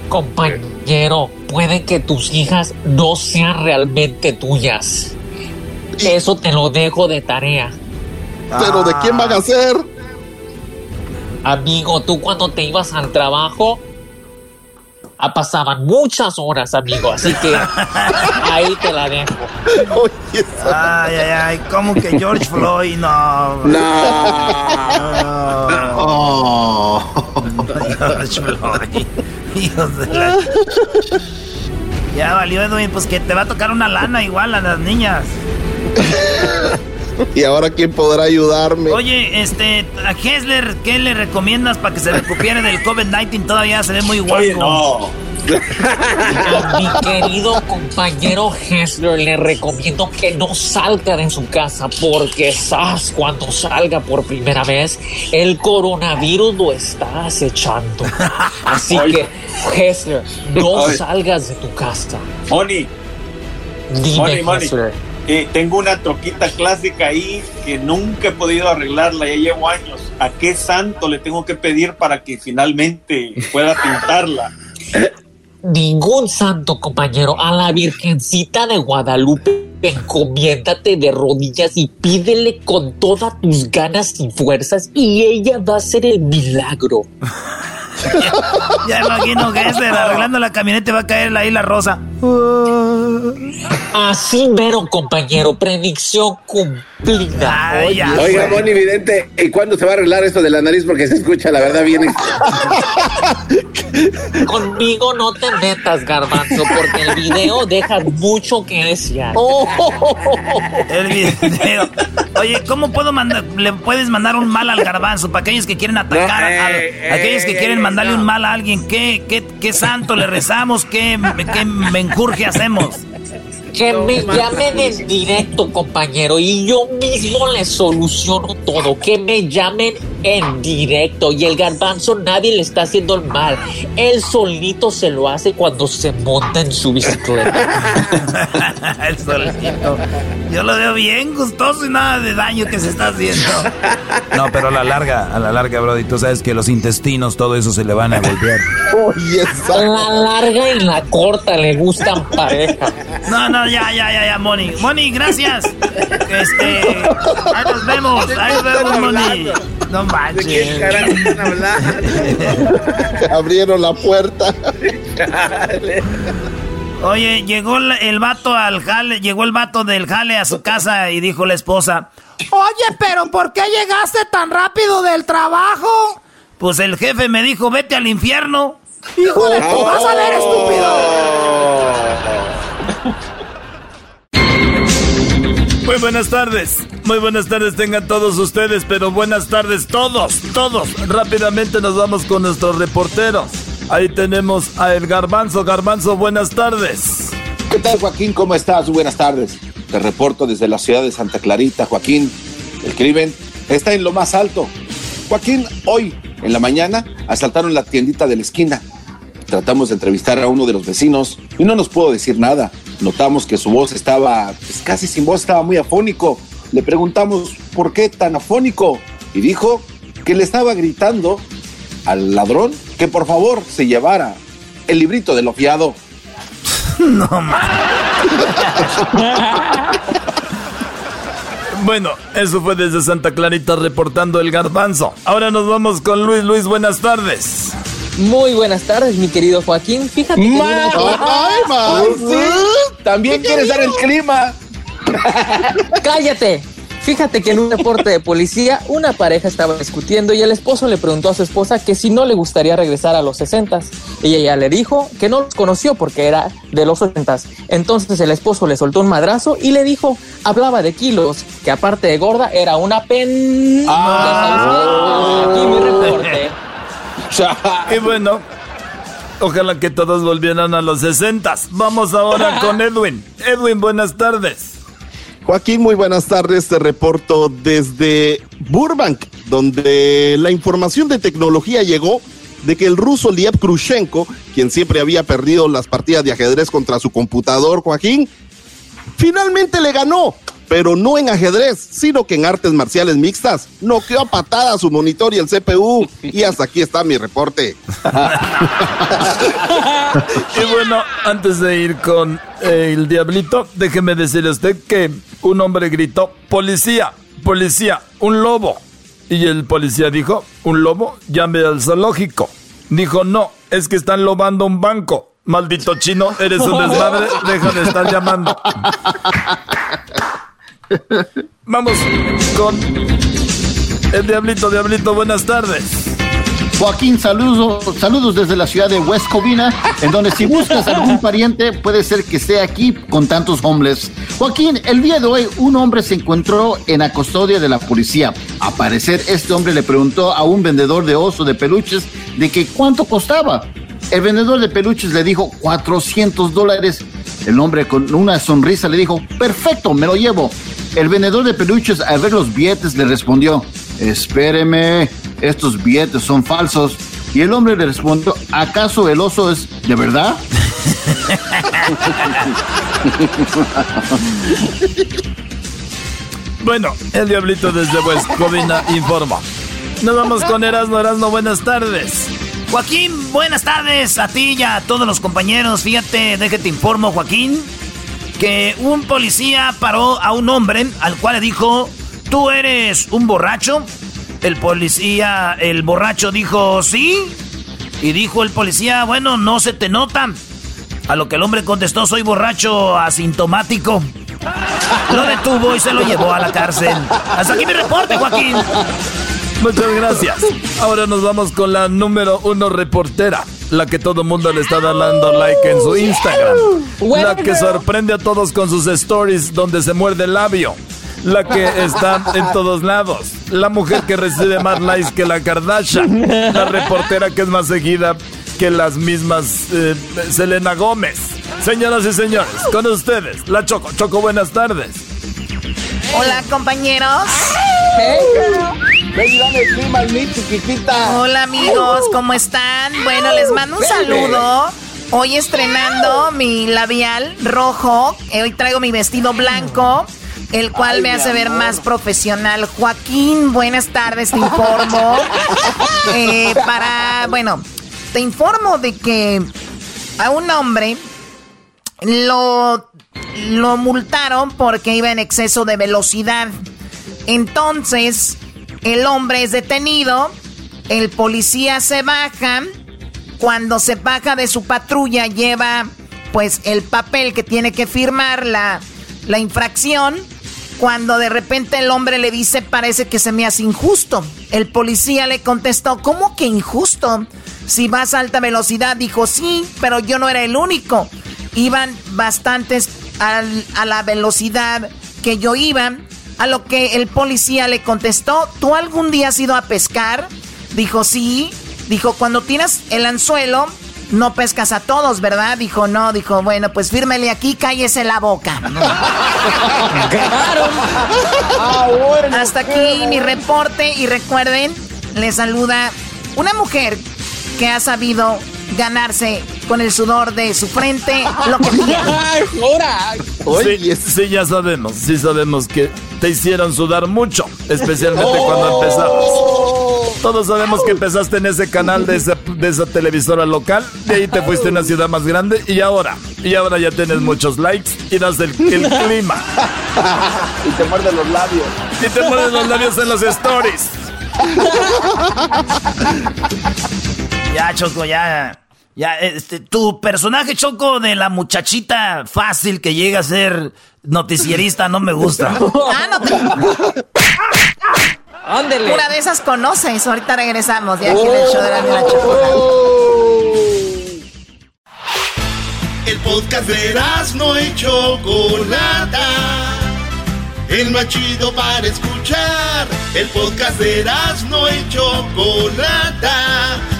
Compañero, puede que tus hijas no sean realmente tuyas. Eso te lo dejo de tarea. ¿Pero de quién van a ser? Amigo, tú cuando te ibas al trabajo, ah, pasaban muchas horas, amigo. Así que [LAUGHS] ahí te la dejo. Ay, ay, ay, ¿cómo que George Floyd? No. Oh. George Floyd. Hijos de la... Ya valió, Edwin, pues que te va a tocar una lana igual a las niñas. [LAUGHS] ¿Y ahora quién podrá ayudarme? Oye, este, a Hessler, ¿qué le recomiendas para que se recupere del COVID-19? Todavía se ve muy guapo. A mi querido compañero Hessler le recomiendo que no salga de su casa porque sabes cuando salga por primera vez el coronavirus lo está acechando. Así Oye. que Hessler, no Oye. salgas de tu casa. Moni, Dime, Moni. Hessler. Eh, tengo una troquita clásica ahí que nunca he podido arreglarla, ya llevo años. ¿A qué santo le tengo que pedir para que finalmente pueda pintarla? Ningún santo, compañero. A la Virgencita de Guadalupe, encomiéndate de rodillas y pídele con todas tus ganas y fuerzas y ella va a hacer el milagro. [LAUGHS] Ya imagino Hessler [LAUGHS] arreglando la camioneta y va a caer ahí la rosa. Así mero, compañero. Predicción cumplida. Ay, ya. Oiga, Moni Vidente, ¿y cuándo se va a arreglar esto de la nariz? Porque se escucha, la verdad, bien. [LAUGHS] Conmigo no te metas, garbanzo, porque el video deja mucho que desear. [LAUGHS] El video. Oye, ¿cómo puedo mandar? ¿Le puedes mandar un mal al garbanzo para aquellos que quieren atacar? No, eh, a, eh, aquellos que eh, quieren eh, mandarle un mal a alguien. ¿Qué, qué, qué santo le rezamos? ¿Qué, qué menjurje hacemos? Que me llamen en directo, compañero, y yo mismo les soluciono todo. Que me llamen en directo. Y el garbanzo nadie le está haciendo el mal. Él solito se lo hace cuando se monta en su bicicleta. [LAUGHS] El solito. Yo lo veo bien gustoso y nada de daño que se está haciendo. No, pero a la larga, a la larga, Brody, tú sabes que los intestinos, todo eso se le van a golpear. [LAUGHS] Oye, La larga y la corta le gustan pareja. No, no, ya, ya, ya, ya, Moni. Moni, gracias. Este, ahí nos vemos, ahí nos vemos, Moni. No manches. Abrieron la puerta. Oye, llegó el, el vato al jale, llegó el vato del jale a su casa y dijo la esposa, Oye, pero ¿por qué llegaste tan rápido del trabajo? Pues el jefe me dijo, vete al infierno. Hijo de tu, vas a ver, estúpido. Muy buenas tardes, muy buenas tardes tengan todos ustedes, pero buenas tardes todos, todos. Rápidamente nos vamos con nuestros reporteros. Ahí tenemos a El Garbanzo. Garbanzo, buenas tardes. ¿Qué tal, Joaquín? ¿Cómo estás? Buenas tardes. Te reporto desde la ciudad de Santa Clarita, Joaquín. El crimen está en lo más alto. Joaquín, hoy en la mañana asaltaron la tiendita de la esquina. Tratamos de entrevistar a uno de los vecinos y no nos pudo decir nada. Notamos que su voz estaba pues, casi sin voz, estaba muy afónico. Le preguntamos por qué tan afónico y dijo que le estaba gritando al ladrón que por favor se llevara el librito de lo fiado. [LAUGHS] No [LAUGHS] Bueno, eso fue desde Santa Clarita reportando el garbanzo. Ahora nos vamos con Luis. Luis, buenas tardes. Muy buenas tardes, mi querido Joaquín. Fíjate que... Ma- Ay, ma- sí. También quieres dar el clima. [LAUGHS] ¡Cállate! Fíjate que en un reporte de policía, una pareja estaba discutiendo y el esposo le preguntó a su esposa que si no le gustaría regresar a los 60 y ella le dijo que no los conoció porque era de los 80 Entonces el esposo le soltó un madrazo y le dijo, hablaba de kilos, que aparte de gorda era una pen... Ah. Aquí mi reporte. [LAUGHS] [LAUGHS] Y bueno, ojalá que todos volvieran a los 60. Vamos ahora [LAUGHS] con Edwin. Edwin, buenas tardes. Joaquín, muy buenas tardes. Te reporto desde Burbank, donde la información de tecnología llegó de que el ruso Liev Krushenko, quien siempre había perdido las partidas de ajedrez contra su computador, Joaquín, Finalmente le ganó, pero no en ajedrez, sino que en artes marciales mixtas. Noqueó a patada su monitor y el CPU. Y hasta aquí está mi reporte. [LAUGHS] Y bueno, antes de ir con eh, el diablito, déjeme decirle a usted que un hombre gritó, policía, policía, un lobo. Y el policía dijo, un lobo, llame al zoológico. Dijo, no, es que están lobando un banco. Maldito chino, eres un desmadre, deja de estar llamando. [LAUGHS] Vamos con el diablito, diablito, buenas tardes. Joaquín, saludos, saludos desde la ciudad de West Covina, en donde si buscas algún pariente puede ser que esté aquí con tantos hombres. Joaquín, el día de hoy un hombre se encontró en la custodia de la policía. A parecer este hombre le preguntó a un vendedor de oso de peluches de que cuánto costaba. El vendedor de peluches le dijo 400 dólares. El hombre con una sonrisa le dijo, perfecto, me lo llevo. El vendedor de peluches al ver los billetes le respondió, espéreme, estos billetes son falsos. Y el hombre le respondió, ¿acaso el oso es de verdad? [LAUGHS] Bueno, el diablito desde West Covina informa. Nos vamos con Erasmo, Erasmo, buenas tardes. Joaquín, buenas tardes a ti y a todos los compañeros. Fíjate, déjate informo, Joaquín, que un policía paró a un hombre al cual le dijo, ¿tú eres un borracho? El policía, el borracho dijo, sí. Y dijo el policía, bueno, no se te nota. A lo que el hombre contestó, soy borracho asintomático. Lo detuvo y se lo llevó a la cárcel. Hasta aquí mi reporte, Joaquín. Muchas gracias. Ahora nos vamos con la número uno reportera. La que todo el mundo le está dando like en su Instagram. La que sorprende a todos con sus stories donde se muerde el labio. La que está en todos lados. La mujer que recibe más likes que la Kardashian. La reportera que es más seguida que las mismas eh, Selena Gómez. Señoras y señores, con ustedes, la Choco. Choco, buenas tardes. Hola, compañeros. Ven y dame el clima al Mitch, chiquitita. Hola, amigos, ¿cómo están? Bueno, les mando un saludo. Hoy estrenando mi labial rojo. Eh, Hoy traigo mi vestido blanco, el cual Ay, me hace ver amor. más profesional. Joaquín, buenas tardes, te informo. [LAUGHS] Eh, para, bueno, te informo de que a un hombre lo, lo multaron porque iba en exceso de velocidad. Entonces, el hombre es detenido, el policía se baja, cuando se baja de su patrulla lleva pues el papel que tiene que firmar la, la infracción. Cuando de repente el hombre le dice, parece que se me hace injusto. El policía le contestó, ¿cómo que injusto? Si vas a alta velocidad, dijo, sí, pero yo no era el único. Iban bastantes a la velocidad que yo iba. A lo que el policía le contestó, ¿tú algún día has ido a pescar? Dijo, sí. Dijo, cuando tienes el anzuelo, no pescas a todos, ¿verdad? Dijo, no. Dijo, bueno, pues fírmele aquí, cállese la boca. [LAUGHS] Hasta aquí mi reporte y recuerden, les saluda una mujer que ha sabido ganarse con el sudor de su frente lo que [LAUGHS] tiene. Sí, sí, ya sabemos, sí sabemos que te hicieron sudar mucho, especialmente cuando empezabas. Todos sabemos que empezaste en ese canal de esa, de esa televisora local, de ahí te fuiste a una ciudad más grande y ahora, y ahora ya tienes muchos likes y das el, el clima. [LAUGHS] y te muerde los labios. Y te muerden los labios en los stories. Ya, Choco, ya. Ya, este, tu personaje, Choco, de la muchachita fácil que llega a ser noticierista, no me gusta. [LAUGHS] Ah, no te... [LAUGHS] Ándele. Una de esas conoces. Ahorita regresamos de aquí del show de la, de la. El podcast de no y Chocolata. El más chido para escuchar. El podcast de no y Chocolata.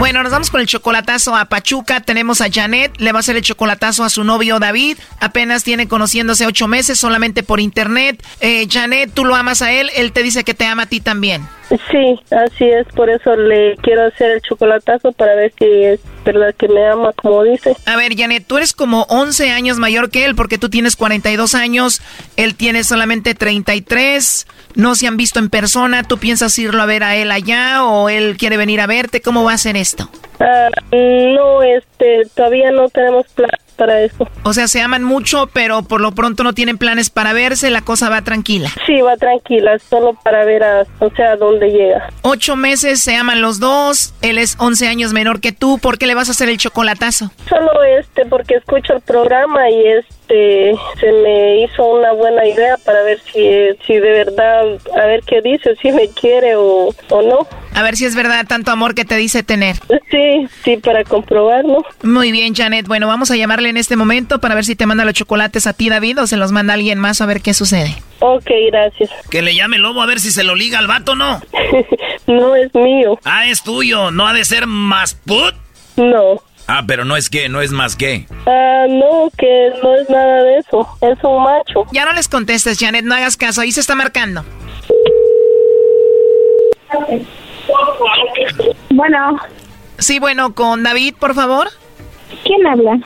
Bueno, nos vamos con el chocolatazo a Pachuca. Tenemos a Janet, le va a hacer el chocolatazo a su novio David. Apenas tiene conociéndose ocho meses solamente por internet. Eh, Janet, tú lo amas a él, él te dice que te ama a ti también. Sí, así es, por eso le quiero hacer el chocolatazo para ver si es verdad que me ama como dice. A ver, Janet, tú eres como 11 años mayor que él porque tú tienes 42 años, él tiene solamente 33, no se han visto en persona, ¿tú piensas irlo a ver a él allá o él quiere venir a verte? ¿Cómo va a ser esto? Ah, no, este, todavía no tenemos plan para eso. O sea, se aman mucho, pero por lo pronto no tienen planes para verse, la cosa va tranquila. Sí, va tranquila, solo para ver a, o sea, dónde llega. Ocho meses, se aman los dos, él es 11 años menor que tú, ¿por qué le vas a hacer el chocolatazo? Solo este, porque escucho el programa y este, se me hizo una buena idea para ver si, si de verdad, a ver qué dice, si me quiere o, o no. A ver si es verdad tanto amor que te dice tener. Sí, sí, para comprobarlo. Muy bien, Janet. Bueno, vamos a llamarle en este momento para ver si te manda los chocolates a ti, David, o se los manda alguien más a ver qué sucede. Ok, gracias. Que le llame Lobo a ver si se lo liga al vato, ¿no? [LAUGHS] no es mío. Ah, es tuyo. ¿No ha de ser más put? No. Ah, pero no es que, no es más que. Ah, no, que no es nada de eso. Es un macho. Ya no les contestes, Janet, no hagas caso. Ahí se está marcando. Bueno. Sí, bueno, con David, por favor. ¿Quién habla?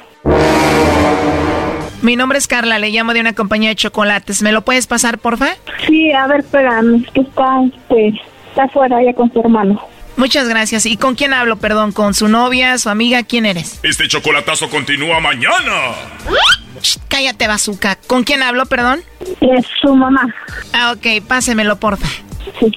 Mi nombre es Carla, le llamo de una compañía de chocolates. ¿Me lo puedes pasar, porfa? Sí, a ver, espérame, que está, pues, está afuera ya con su hermano. Muchas gracias. ¿Y con quién hablo, perdón? ¿Con su novia, su amiga? ¿Quién eres? Este chocolatazo continúa mañana. cállate, bazooka. ¿Con quién hablo, perdón? Es su mamá. Ah, ok, pásemelo, porfa. Sí.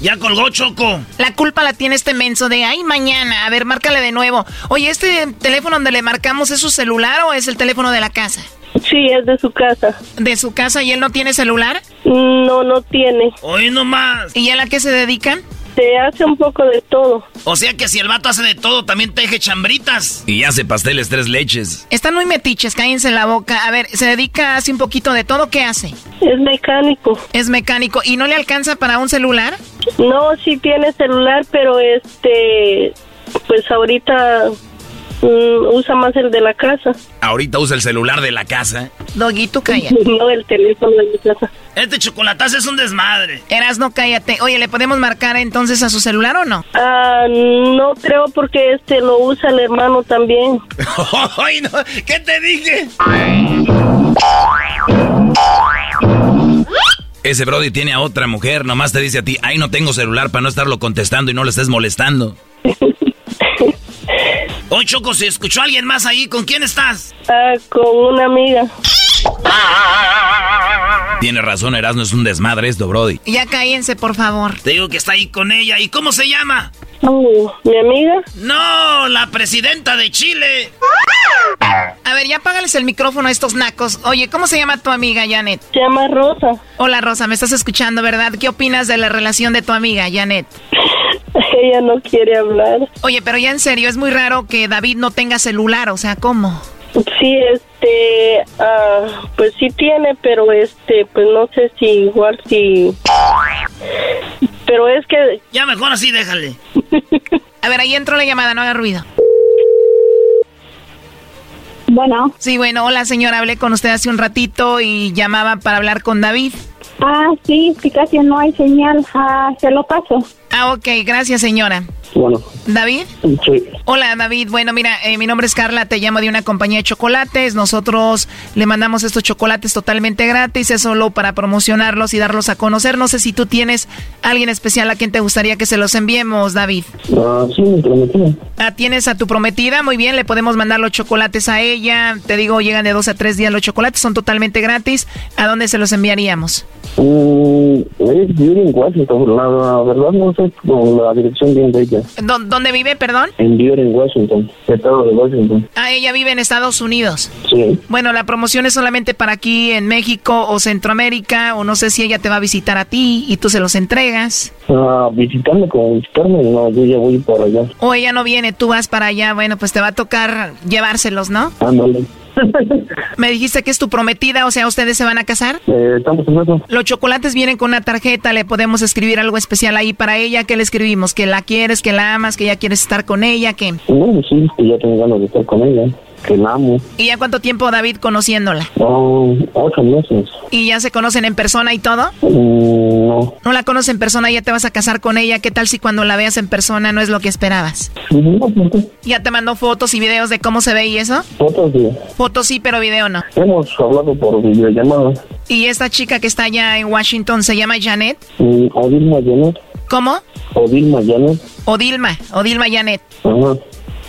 Ya colgó Choco. La culpa la tiene este menso de ay mañana. A ver, márcale de nuevo. Oye, ¿este teléfono donde le marcamos es su celular o es el teléfono de la casa? Sí, es de su casa. ¿De su casa y él no tiene celular? No, no tiene. Hoy nomás. ¿Y a la qué se dedican? Se hace un poco de todo. O sea que si el vato hace de todo, también teje chambritas. Y hace pasteles tres leches. Están muy metiches, cállense la boca. A ver, se dedica, hace un poquito de todo, ¿qué hace? Es mecánico. Es mecánico. ¿Y no le alcanza para un celular? No, sí tiene celular, pero este, pues ahorita mm, usa más el de la casa. Ahorita usa el celular de la casa. Doguito, calla. [LAUGHS] no, el teléfono de mi casa. Este chocolatazo es un desmadre. Eras, no cállate. Oye, ¿le podemos marcar entonces a su celular o no? Ah, no creo porque este lo usa el hermano también. [LAUGHS] Ay, no. ¿Qué te dije? Ese Brody tiene a otra mujer, nomás te dice a ti, ay, no tengo celular para no estarlo contestando y no le estés molestando. [LAUGHS] Oye, Choco, ¿se escuchó alguien más ahí? ¿Con quién estás? Ah, con una amiga. Tiene razón, Erasmo, es un desmadre esto, Brody. Ya cállense, por favor. Te digo que está ahí con ella. ¿Y cómo se llama? Oh, ¿Mi amiga? No, la presidenta de Chile. A ver, ya apágales el micrófono a estos nacos. Oye, ¿cómo se llama tu amiga, Janet? Se llama Rosa. Hola, Rosa, me estás escuchando, ¿verdad? ¿Qué opinas de la relación de tu amiga, Janet? Ella no quiere hablar. Oye, pero ya en serio, es muy raro que David no tenga celular, o sea, ¿cómo? Sí, este, ah, pues sí tiene, pero este, pues no sé si igual si... Pero es que... Ya mejor así, déjale. [LAUGHS] A ver, ahí entró la llamada, no haga ruido. Bueno. Sí, bueno, hola señora, hablé con usted hace un ratito y llamaba para hablar con David. Ah, sí, sí, casi no hay señal. Ah, se lo paso. Ah, ok, gracias señora. Bueno. ¿David? Sí. Hola David, bueno mira, eh, mi nombre es Carla, te llamo de una compañía de chocolates, nosotros le mandamos estos chocolates totalmente gratis, es solo para promocionarlos y darlos a conocer, no sé si tú tienes alguien especial a quien te gustaría que se los enviemos, David. Ah, sí, mi prometida. Ah, tienes a tu prometida, muy bien, le podemos mandar los chocolates a ella, te digo, llegan de dos a tres días los chocolates, son totalmente gratis, ¿a dónde se los enviaríamos? Mm, es en Washington, la, la verdad no sé con la dirección bien de ella. ¿Dó- ¿Dónde vive, perdón? En en Washington, estado de Washington. Ah, ella vive en Estados Unidos. Sí. Bueno, la promoción es solamente para aquí en México o Centroamérica, o no sé si ella te va a visitar a ti y tú se los entregas. Ah, visitarme, como visitarme, no, yo ya voy para allá. O ella no viene, tú vas para allá, bueno, pues te va a tocar llevárselos, ¿no? Ándale. [LAUGHS] Me dijiste que es tu prometida, o sea, ¿ustedes se van a casar? Eh, estamos en eso. Los chocolates vienen con una tarjeta, le podemos escribir algo especial ahí para ella. ¿Qué le escribimos? ¿Que la quieres, que la amas, que ya quieres estar con ella? que No, sí, que ya tengo ganas de estar con ella, que la amo. ¿Y ya cuánto tiempo, David, conociéndola? Oh, ocho meses. ¿Y ya se conocen en persona y todo? Mm, no. ¿No la conoces en persona, ya te vas a casar con ella? ¿Qué tal si cuando la veas en persona no es lo que esperabas? ¿Ya te mandó fotos y videos de cómo se ve y eso? Fotos de... Fotos sí, pero video no. Hemos hablado por videollamada. ¿Y esta chica que está allá en Washington se llama Janet? Mm, Odilma Janet. ¿Cómo? Odilma Janet. Odilma, Odilma Janet. Ajá.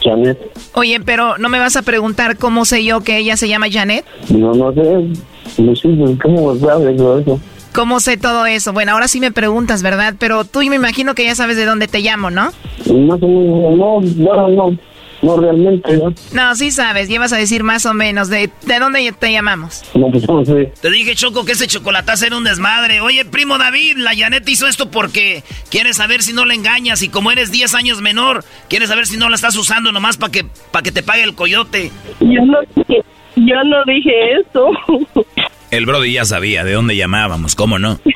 Janet. Oye, pero ¿no me vas a preguntar cómo sé yo que ella se llama Janet? No, no sé. Lucy, ¿cómo sabes todo eso? ¿Cómo sé todo eso? Bueno, ahora sí me preguntas, ¿verdad? Pero tú me imagino que ya sabes de dónde te llamo, ¿no? Más o menos, no, no, no, no realmente, ¿no? No, sí sabes, llevas a decir más o menos. ¿De, de dónde te llamamos? No, pues no sé. Te dije, Choco, que ese chocolatazo era un desmadre. Oye, primo David, la Janet hizo esto porque quiere saber si no la engañas. Y como eres 10 años menor, quiere saber si no la estás usando nomás para que, pa' que te pague el coyote. Yo no dije, yo no dije eso. El Brody ya sabía de dónde llamábamos, ¿cómo no? [LAUGHS]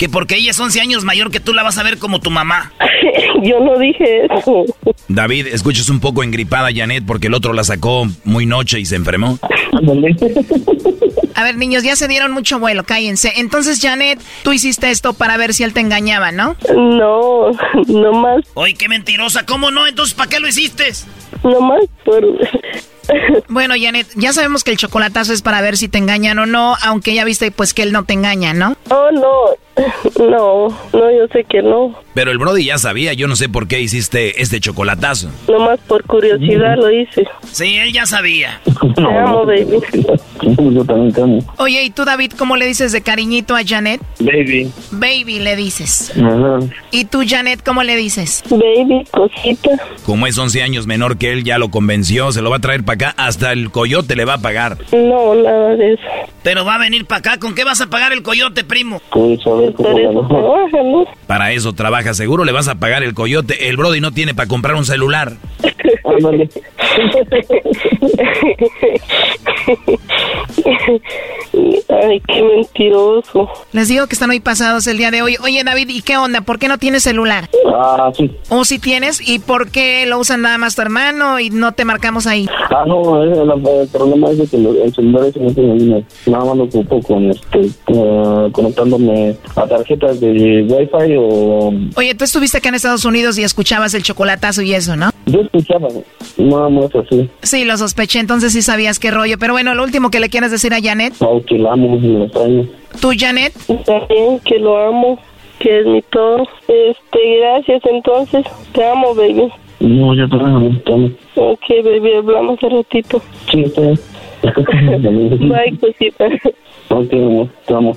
Que porque ella es 11 años mayor que tú la vas a ver como tu mamá. [LAUGHS] yo no dije eso. David, escuchas un poco engripada Janet porque el otro la sacó muy noche y se enfermó. A ver, niños, ya se dieron mucho vuelo, cállense. Entonces, Janet, tú hiciste esto para ver si él te engañaba, ¿no? No, no más, Oye, qué mentirosa. ¿Cómo no? Entonces, ¿para qué lo hiciste? no más por... Bueno, Janet, ya sabemos que el chocolatazo es para ver si te engañan o no, aunque ya viste pues que él no te engaña, ¿no? Oh, no, no, no, yo sé que no. Pero el Brody ya sabía, yo no sé por qué hiciste este chocolatazo. Nomás por curiosidad lo hice. Sí, él ya sabía. Te amo, baby. Yo también te amo. Oye, ¿y tú, David, cómo le dices de cariñito a Janet? Baby. Baby, le dices. Ajá. ¿Y tú, Janet, cómo le dices? Baby, cosita. Como es 11 años menor que él, ya lo convenció, se lo va a traer para acá, hasta el coyote le va a pagar. No, nada de eso. Pero va a venir para acá. ¿Con qué vas a pagar el coyote, primo? Pues a ver cómo eso trabaja, ¿no? Para eso trabaja, seguro le vas a pagar el coyote. El Brody no tiene para comprar un celular. [LAUGHS] [LAUGHS] [LAUGHS] Ay, qué mentiroso. Les digo que están muy pasados el día de hoy. Oye, David, ¿y qué onda? ¿Por qué no tienes celular? Ah, sí. ¿O si tienes? ¿Y por qué lo usan nada más tu hermano y no te marcamos ahí? Ah, no, eh, la- el problema es de que el celular ese no tiene. Nada más lo ocupo con, este, eh, conectándome a tarjetas de Wi-Fi o... Oye, tú estuviste acá en Estados Unidos y escuchabas el chocolatazo y eso, ¿no? Yo escuchaba, nada más así. Sí, lo sospeché, entonces sí sabías qué rollo. Pero bueno, lo último que le quieres decir a Janet. Oh, que la amo extraño. ¿Tú, Janet? También que lo amo, que es mi todo. Este, gracias entonces. Te amo, baby. No, yo también amo, te amo. Ok, baby, hablamos un ratito. Sí, está bien. [LAUGHS] [LAUGHS] Bye, cosita. Ok, amor, te amo.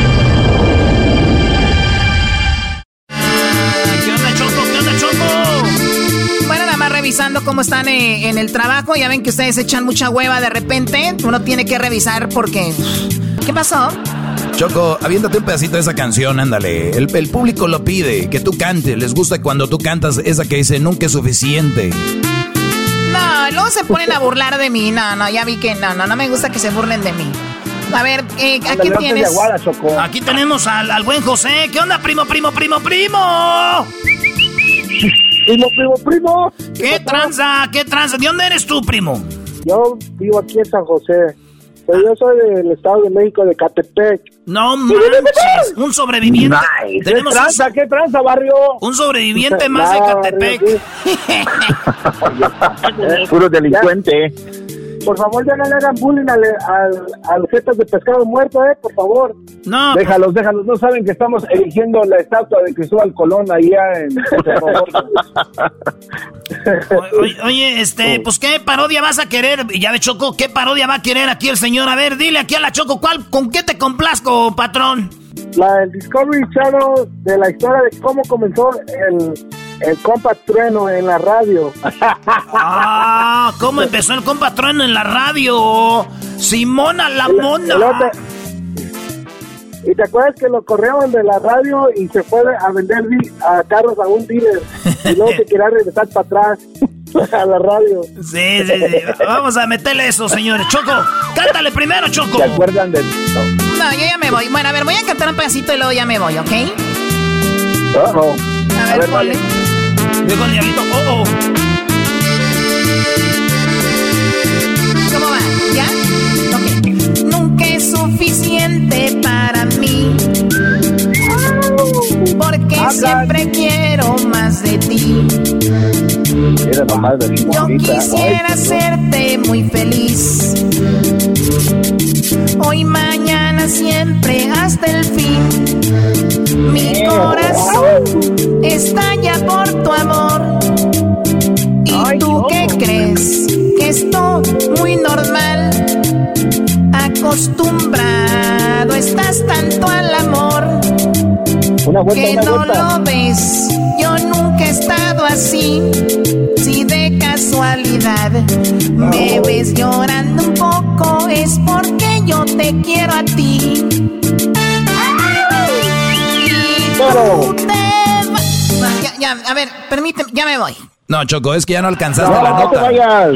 revisando cómo están eh, en el trabajo. Ya ven que ustedes echan mucha hueva de repente. Uno tiene que revisar porque... ¿Qué pasó? Choco, aviéntate un pedacito de esa canción, ándale. El, el público lo pide, que tú cantes. Les gusta cuando tú cantas esa que dice nunca es suficiente. No, luego se ponen a burlar de mí. No, no, ya vi que no, no, no me gusta que se burlen de mí. A ver, eh, ¿a quién tienes? Aquí tenemos al, al buen José. ¿Qué onda, primo, primo, primo, primo? Primo, primo, primo. ¿Qué tranza? ¿Qué tranza? ¿De dónde eres tú, primo? Yo vivo aquí en San José. Pero yo soy del Estado de México, de Catepec. No manches, un sobreviviente. Nice. ¿Qué tranza, qué tranza, barrio? Un sobreviviente más de [LAUGHS] Nada, Catepec. [LAUGHS] Puro delincuente. Por favor, ya no le hagan bullying al, al, al jetas de pescado muerto, eh, por favor. No. Déjalos, déjalos. No saben que estamos erigiendo la estatua de Cristóbal Colón allá en Cerro Gordo. [LAUGHS] Oye, oye, este, pues qué parodia vas a querer, ya de Choco, ¿qué parodia va a querer aquí el señor? A ver, dile aquí a la Choco, ¿cuál, con qué te complazco, patrón? La del Discovery Channel de la historia de cómo comenzó el, el compa trueno en la radio. Ah, ¿cómo [LAUGHS] empezó el compatrón en la radio? Simona la mona. El otro- Y te acuerdas que lo corrieron de la radio y se fue a vender a carros a un dealer. Y luego se [LAUGHS] quería regresar para atrás [LAUGHS] a la radio. Sí, sí, sí. Vamos a meterle eso, señores. Choco, cántale primero, Choco. ¿Se acuerdan de No, yo ya me voy. Bueno, a ver, voy a cantar un pedacito y luego ya me voy, ¿ok? Uh-oh. A ver, ponle. Llegó el diablito. Oh, oh. ¿Cómo va? ¿Ya? Ok. Nunca es suficiente para mí. Porque siempre quiero más de ti. Era nomás de Yo quisiera hacerte muy feliz. Hoy, mañana, siempre, hasta el fin. Mi corazón estalla por tu amor. ¿Y tú qué crees? Que esto muy normal. Acostumbrado estás tanto al amor. Una vuelta, que una no vuelta. lo ves. Yo nunca he estado así. Si de casualidad me ves llorando un poco, es porque yo te quiero a ti. Y tú te vas- Ya, ya, a ver, permíteme, ya me voy. No, Choco, es que ya no alcanzaste No, la no te nota. vayas.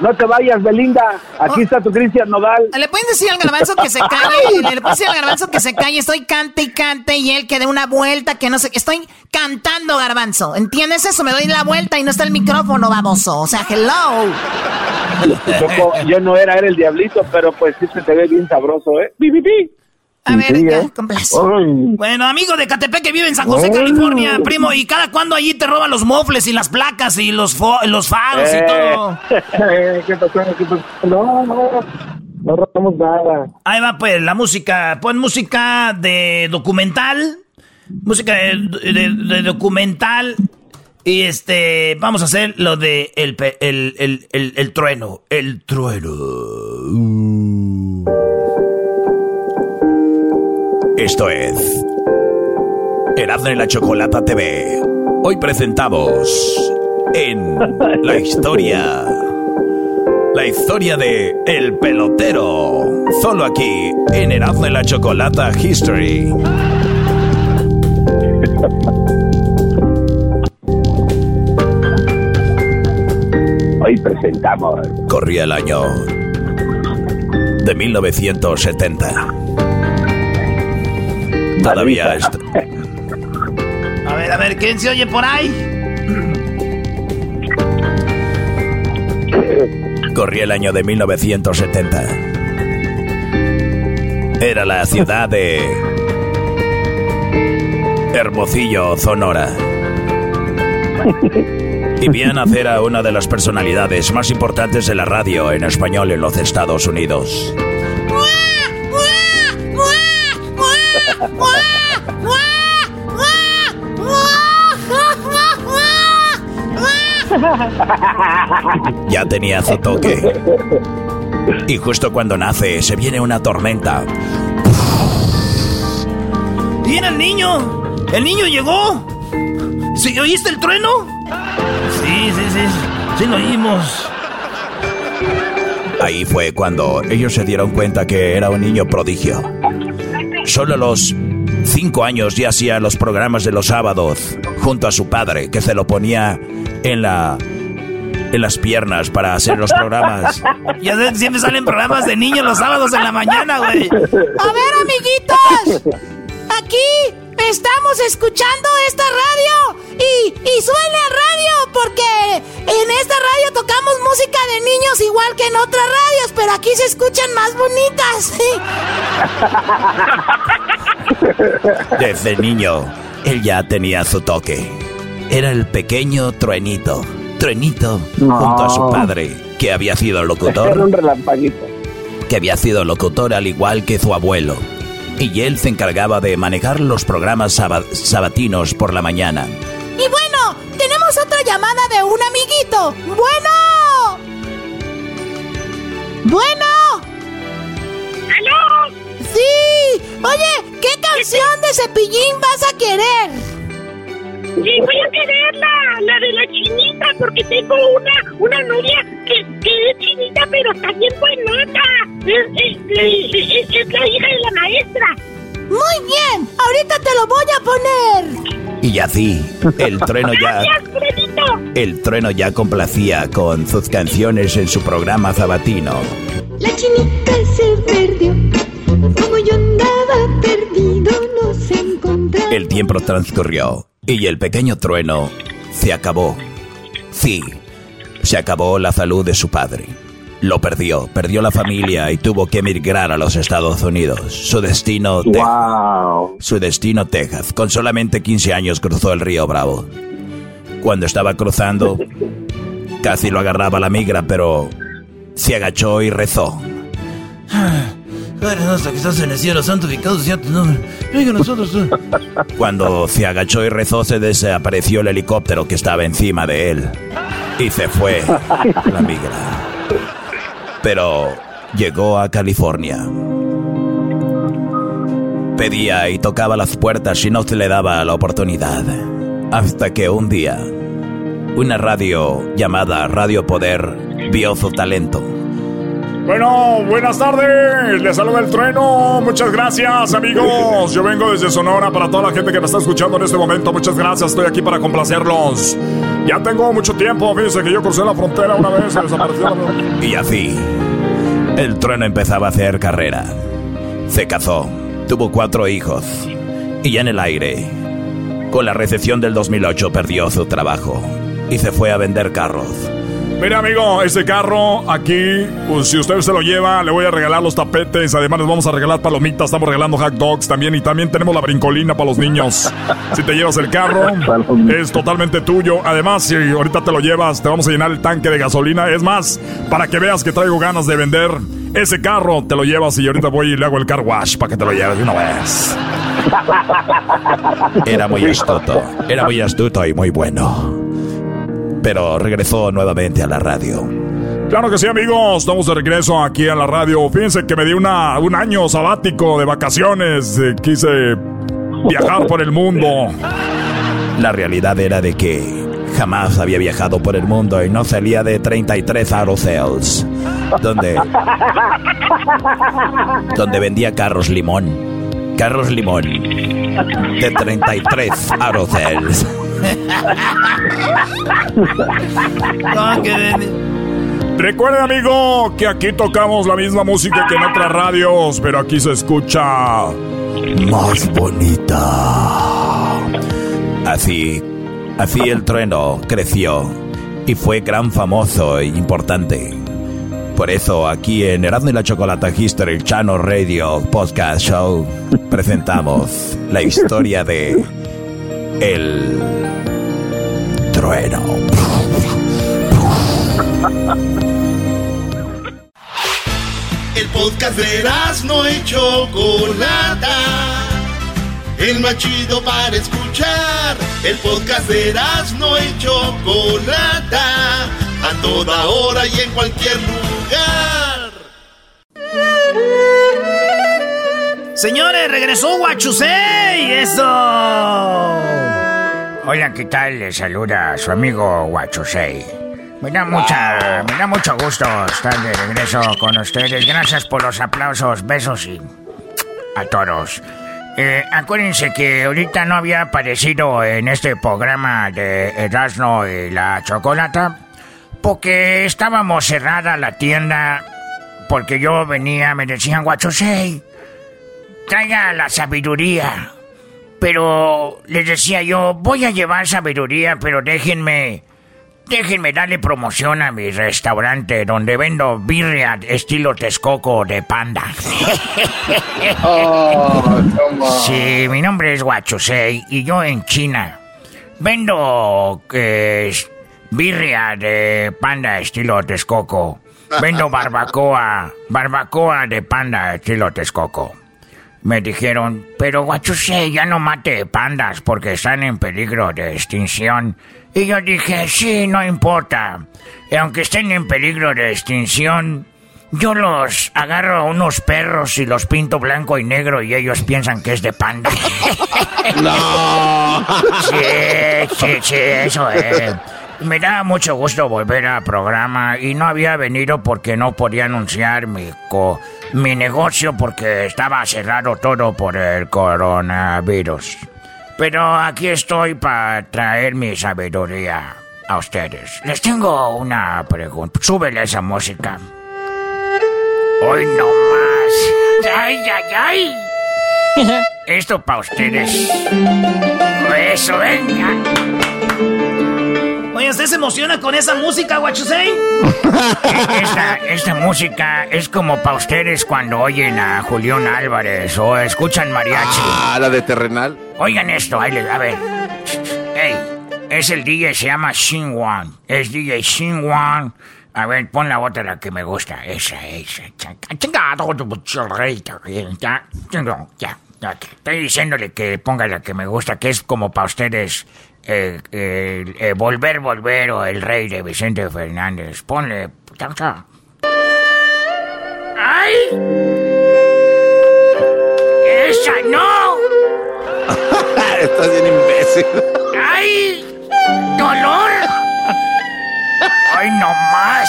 No te vayas, Belinda. Aquí está tu Cristian Nodal. Le pueden decir al garbanzo que se calle, [LAUGHS] le pueden decir al garbanzo que se calle, estoy cante y cante y él que dé una vuelta, que no sé, estoy cantando garbanzo, ¿entiendes eso? Me doy la vuelta y no está el micrófono, baboso, o sea, hello. Choco, yo no era, era el diablito, pero pues sí se te ve bien sabroso, ¿eh? ¡Pi, pi, pi! A ver, Sí. Bueno, amigo de Catepec que vive en San José. California, primo, ¿y cada cuándo allí te roban los mofles y las placas y los, fo- los faros y Eh, todo? [LAUGHS] ¿Qué pasó? ¿Qué pasó? No, no, no robamos nada. Ahí va pues la música, pon música de documental, música de, de- de documental y este, vamos a hacer lo de el, el, el, el, el trueno, el trueno. Esto es Erasmo y la Chocolata TV. Hoy presentamos en la historia, la historia de El Pelotero. Solo aquí en Erasmo y la Chocolata History. Hoy presentamos. Corría el año de 1970. Todavía est- A ver, a ver, ¿quién se oye por ahí? corría el año de 1970. Era la ciudad de Hermosillo, Sonora. Y vi a nacer a una de las personalidades más importantes de la radio en español en los Estados Unidos. [LAUGHS] Ya tenía su toque. Y justo cuando nace, se viene una tormenta. ¡Viene el niño! ¡El niño llegó! ¿Sí, ¿Oíste el trueno? Sí, sí, sí. Sí lo oímos. Ahí fue cuando ellos se dieron cuenta que era un niño prodigio. Solo a los cinco años ya hacía los programas de los sábados junto a su padre, que se lo ponía en la en las piernas para hacer los programas. [LAUGHS] Ya siempre salen programas de niños los sábados en la mañana, güey. A ver, amiguitos. Aquí estamos escuchando esta radio y, y suena radio porque en esta radio tocamos música de niños igual que en otras radios, pero aquí se escuchan más bonitas. [LAUGHS] Desde niño, él ya tenía su toque. Era el pequeño truenito. Truenito junto a su padre, que había sido locutor. Era un relampaguito. Que había sido locutor al igual que su abuelo y él se encargaba de manejar los programas sabatinos por la mañana. Y bueno, tenemos otra llamada de un amiguito. Bueno. Bueno. ¿Aló? Sí. Oye, ¿qué canción de cepillín vas a querer? Sí, voy a querer la, la de la chinita porque tengo una, una novia que, que es chinita pero también buenota. Es, es, es, la hija de la maestra. Muy bien, ahorita te lo voy a poner. Y así, el trueno ya. El trueno ya complacía con sus canciones en su programa sabatino. La chinita se perdió, como yo perdido. El tiempo transcurrió y el pequeño trueno se acabó. Sí, se acabó la salud de su padre. Lo perdió, perdió la familia y tuvo que emigrar a los Estados Unidos. Su destino, wow. Su destino, Texas. Con solamente 15 años cruzó el río Bravo. Cuando estaba cruzando, casi lo agarraba la migra, pero se agachó y rezó. Padre nuestro que estás en el cielo, santificado sea tu nombre. Venga nosotros. [LAUGHS] Cuando se agachó y rezó, se desapareció el helicóptero que estaba encima de él. Y se fue [LAUGHS] la migra. Pero llegó a California. Pedía y tocaba las puertas y no se le daba la oportunidad. Hasta que un día, una radio llamada Radio Poder vio su talento bueno, buenas tardes. Les saluda el trueno. Muchas gracias, amigos. Yo vengo desde Sonora para toda la gente que me está escuchando en este momento. Muchas gracias. Estoy aquí para complacerlos. Ya tengo mucho tiempo. Fíjense que yo crucé la frontera una vez y desapareció. [LAUGHS] y así, el trueno empezaba a hacer carrera. Se casó, tuvo cuatro hijos. Y en el aire, con la recesión del 2008, perdió su trabajo y se fue a vender carros. Mire, amigo, este carro aquí, pues, si usted se lo lleva, le voy a regalar los tapetes. Además, les vamos a regalar palomitas. Estamos regalando hot dogs también. Y también tenemos la brincolina para los niños. [LAUGHS] Si te llevas el carro, es totalmente tuyo. Además, si ahorita te lo llevas, te vamos a llenar el tanque de gasolina. Es más, para que veas que traigo ganas de vender ese carro, te lo llevas y ahorita voy y le hago el car wash para que te lo lleves de una vez. [LAUGHS] Era muy astuto. Era muy astuto y muy bueno pero regresó nuevamente a la radio. Claro que sí, amigos. Estamos de regreso aquí a la radio. Fíjense que me di una, un año sabático de vacaciones. Eh, quise viajar por el mundo. La realidad era de que jamás había viajado por el mundo y no salía de 33 aerocells. Donde. donde vendía carros limón. Carros limón. De 33 aerocells. Recuerden, amigo, que aquí tocamos la misma música que en otras radios, pero aquí se escucha más bonita. Así, así el trueno creció y fue gran famoso e importante. Por eso aquí en Erasmo y la Chocolata History Channel Radio Podcast Show presentamos la historia de el trueno. El podcast de no y Chocolata. El más chido para escuchar. El podcast de no y Chocolata. A toda hora y en cualquier lugar. Señores, regresó Guachusei. Eso. Hola, ¿qué tal? Le saluda su amigo Guachusei. Me da, mucha, me da mucho gusto estar de regreso con ustedes. Gracias por los aplausos, besos y a todos. Eh, acuérdense que ahorita no había aparecido en este programa de Erasmo y la Chocolata porque estábamos cerrada la tienda porque yo venía, me decían, Guachosei, traiga la sabiduría Pero les decía yo, voy a llevar sabiduría, pero déjenme, déjenme darle promoción a mi restaurante donde vendo birria estilo Texcoco de panda. [LAUGHS] [LAUGHS] Sí, mi nombre es Guachusei y yo en China vendo eh, birria de panda estilo Texcoco. Vendo barbacoa, barbacoa de panda estilo Texcoco. Me dijeron, pero Guachusei, ya no mate pandas porque están en peligro de extinción. Y yo dije, sí, no importa. Y aunque estén en peligro de extinción, yo los agarro a unos perros y los pinto blanco y negro y ellos piensan que es de panda. [LAUGHS] No. Sí, sí, sí, eso es. Me da mucho gusto volver al programa y no había venido porque no podía anunciar mi, co- mi negocio porque estaba cerrado todo por el coronavirus. Pero aquí estoy para traer mi sabiduría a ustedes. Les tengo una pregunta. Súbele esa música. Hoy no más. ¡Ay, ay, ay! [LAUGHS] Esto para ustedes. Eso, venga. Oye, ¿usted se emociona con esa música, Guachusei? [LAUGHS] Esta, esta música es como para ustedes cuando oyen a Julián Álvarez o escuchan mariachi. Ah, la de terrenal. Oigan esto, ahí les, a ver. Ey, es el DJ, se llama Shin Wan. Es DJ Shin Wan. A ver, pon la otra la que me gusta. Esa, esa. Ya, ya, ya. Estoy diciéndole que ponga la que me gusta, que es como para ustedes. Eh, eh, eh, volver, volver o el rey de Vicente Fernández. Ponle. ¡Ay! ¡Esa no! [LAUGHS] Estás bien imbécil. ¡Ay! ¡Dolor! ¡Ay, no más!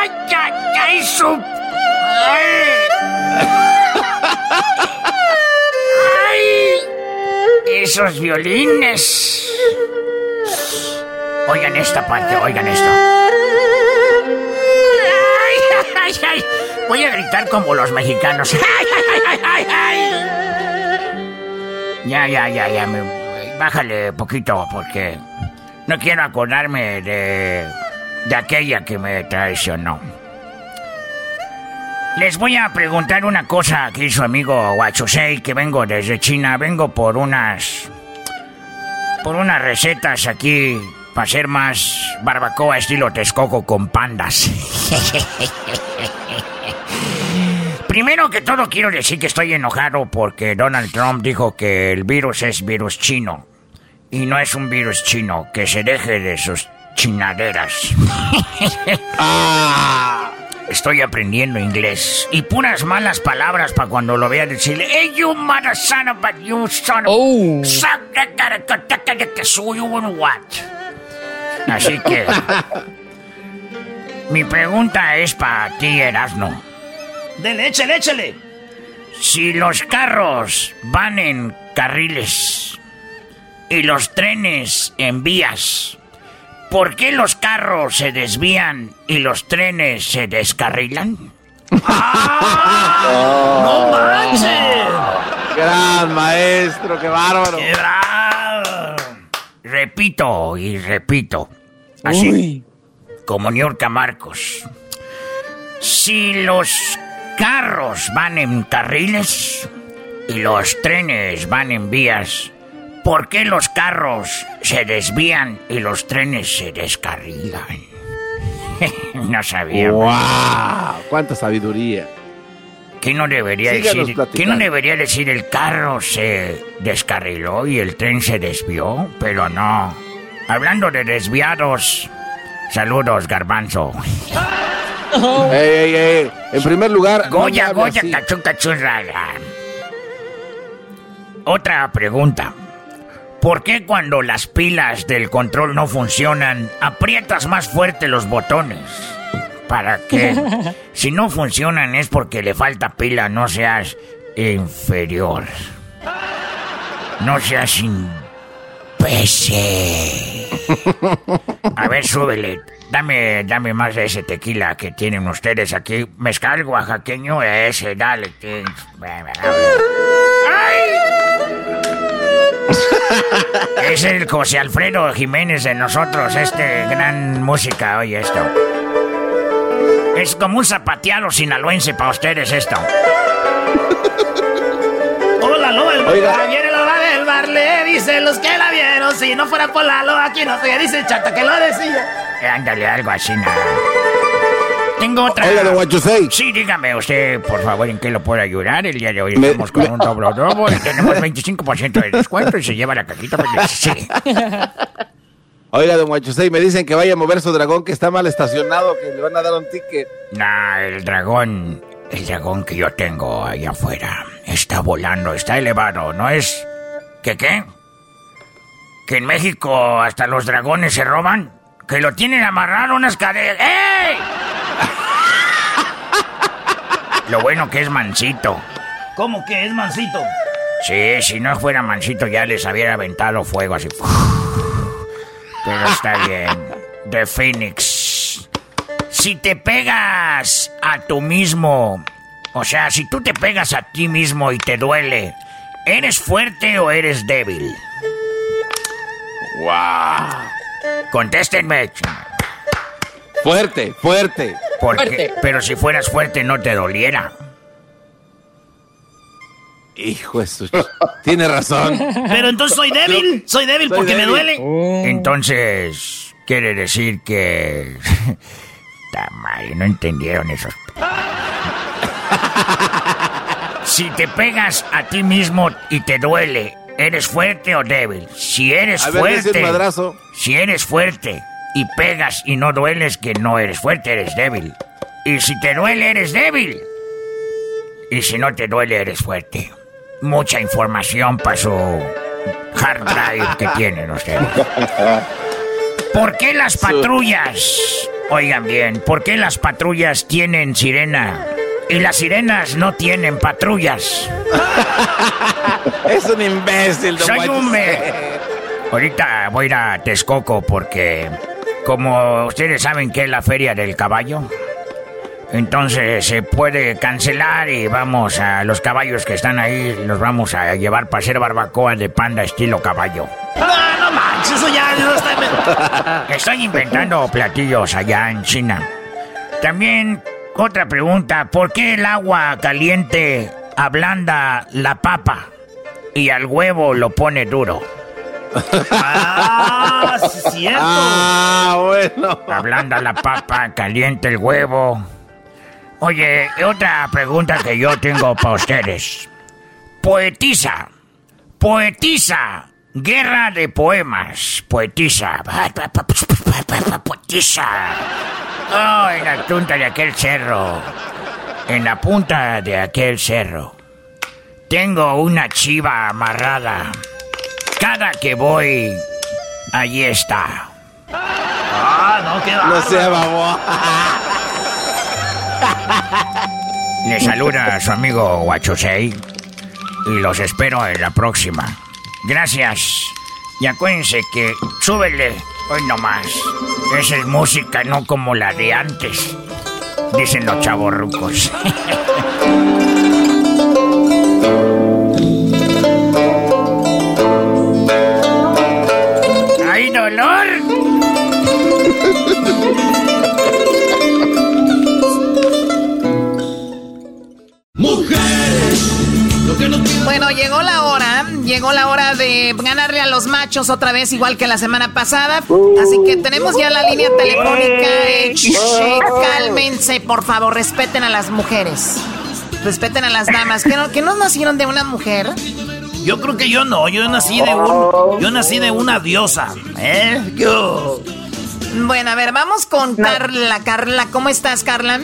¡Ay, ay, ay, su... ¡Ay! Esos violines. Oigan esta parte, oigan esto. ¡Ay, ay, ay! Voy a gritar como los mexicanos. Ya, ya, ya, ya. bájale poquito porque no quiero acordarme de, de aquella que me traicionó. Les voy a preguntar una cosa aquí su amigo Guachusei, que vengo desde China. Vengo por unas... Por unas recetas aquí para hacer más barbacoa estilo Texcoco con pandas. [LAUGHS] Primero que todo quiero decir que estoy enojado porque Donald Trump dijo que el virus es virus chino. Y no es un virus chino, que se deje de sus chinaderas. [LAUGHS] [LAUGHS] Estoy aprendiendo inglés. Y puras malas palabras para cuando lo vea decirle, Hey, you mother son of a you son of... Su- you want what? Así que... mi pregunta es para ti, Erasno. Dele, échale, échale. Si los carros van en carriles y los trenes en vías, ¿por qué los carros se desvían y los trenes se descarrilan? [LAUGHS] ¡No manches! Gran maestro, qué bárbaro. ¡Qué bravo! Repito y repito. Así. Como Niurka Marcos. Si los carros van en carriles y los trenes van en vías, ¿por qué los carros se desvían y los trenes se descarrilan? [LAUGHS] no sabía. ¡Wow! ¡Cuánta sabiduría! ¿Qué no debería Síganos decir? ¿Qué platicando. no debería decir el carro se descarriló y el tren se desvió? Pero no. Hablando de desviados, saludos, garbanzo. [LAUGHS] ¡Ey, ey, ey! En primer lugar, no Goya, hable Goya, cachún, rara. Otra pregunta. ¿Por qué cuando las pilas del control no funcionan, aprietas más fuerte los botones? ¿Para qué? [LAUGHS] Si no funcionan es porque le falta pila, no seas inferior. No seas imbécil. A ver, súbele. Dame, dame más de ese tequila que tienen ustedes aquí. Mezcal oaxaqueño, ese, dale. ¡Ay! Es el José Alfredo Jiménez de nosotros, este gran música, oye esto. Es como un zapateado sinaloense para ustedes esto. Hola, Loba, el Oiga. viene Loba del bar, le dicen los que la vieron. Si no fuera por la Loba, aquí no se dice el chata que lo decía. Eh, Ándale, algo así, nada. Tengo otra. Oiga, don Guachusei. Sí, dígame usted, por favor, en qué lo puedo ayudar. El día de hoy Me- estamos con un doble doble. Tenemos 25% de descuento y se lleva la cajita. pues, [LAUGHS] Sí. Oiga, don Guachusei, me dicen que vaya a mover su dragón que está mal estacionado, que le van a dar un ticket. Nah, el dragón, el dragón que yo tengo allá afuera, está volando, está elevado, ¿no es? ¿Que qué? ¿Que en México hasta los dragones se roban? ¿Que lo tienen amarrado unas cadenas? ¡Ey! Lo bueno que es mansito. ¿Cómo que es mansito? Sí, si no fuera mansito ya les hubiera aventado fuego así. Pero está bien. The Phoenix. Si te pegas a tú mismo, o sea, si tú te pegas a ti mismo y te duele, ¿eres fuerte o eres débil? ¡Wow! Contéstenme. Fuerte, fuerte. Porque, Fuerte. pero si fueras fuerte no te doliera. Hijo de su... Tiene razón. Pero entonces soy débil, soy débil Soy porque me duele. Entonces, quiere decir que... [LAUGHS] Ta madre, no entendieron esos... si te pegas a ti mismo y te duele, ¿eres fuerte o débil? Si eres A ver, fuerte... madrazo. Si eres fuerte y pegas y no dueles, que no eres fuerte, eres débil. Y si te duele, eres débil. Y si no te duele, eres fuerte. Mucha información para su hard drive que tienen ustedes. ¿Por qué las patrullas, oigan bien, por qué las patrullas tienen sirena y las sirenas no tienen patrullas? [LAUGHS] Es un imbécil, don Soy un Ahorita voy a ir a Texcoco porque, como ustedes saben que es la feria del caballo, entonces se puede cancelar y vamos a los caballos que están ahí, los vamos a llevar para hacer barbacoa de panda estilo caballo. No, no manches, eso ya no está... [LAUGHS] Estoy inventando platillos allá en China. También, otra pregunta, ¿por qué el agua caliente ablanda la papa y al huevo lo pone duro? Ah, sí es cierto. Ah, bueno. Ablanda la papa, calienta el huevo. Oye, otra pregunta que yo tengo para ustedes. Poetiza. Poetiza. Guerra de poemas. Poetiza. Poetiza. Oh, en la punta de aquel cerro. En la punta de aquel cerro. Tengo una chiva amarrada. Cada que voy, allí está. Ah, no, qué No sea babo. Le saluda a su amigo Guachosei y los espero en la próxima. Gracias. Y acuérdense que súbele hoy nomás. Esa es música, no como la de antes. Dicen los chavorrucos. [LAUGHS] ¡Hay dolor! Bueno, llegó la hora, llegó la hora de ganarle a los machos otra vez, igual que la semana pasada. Así que tenemos ya la línea telefónica. Eh, cálmense, por favor, respeten a las mujeres. Respeten a las damas. ¿Que no, que no nacieron de una mujer? Yo creo que yo no, yo nací de un, yo nací de una diosa, ¿eh? Yo. Bueno, a ver, vamos con Carla. Carla, ¿cómo estás, Carla?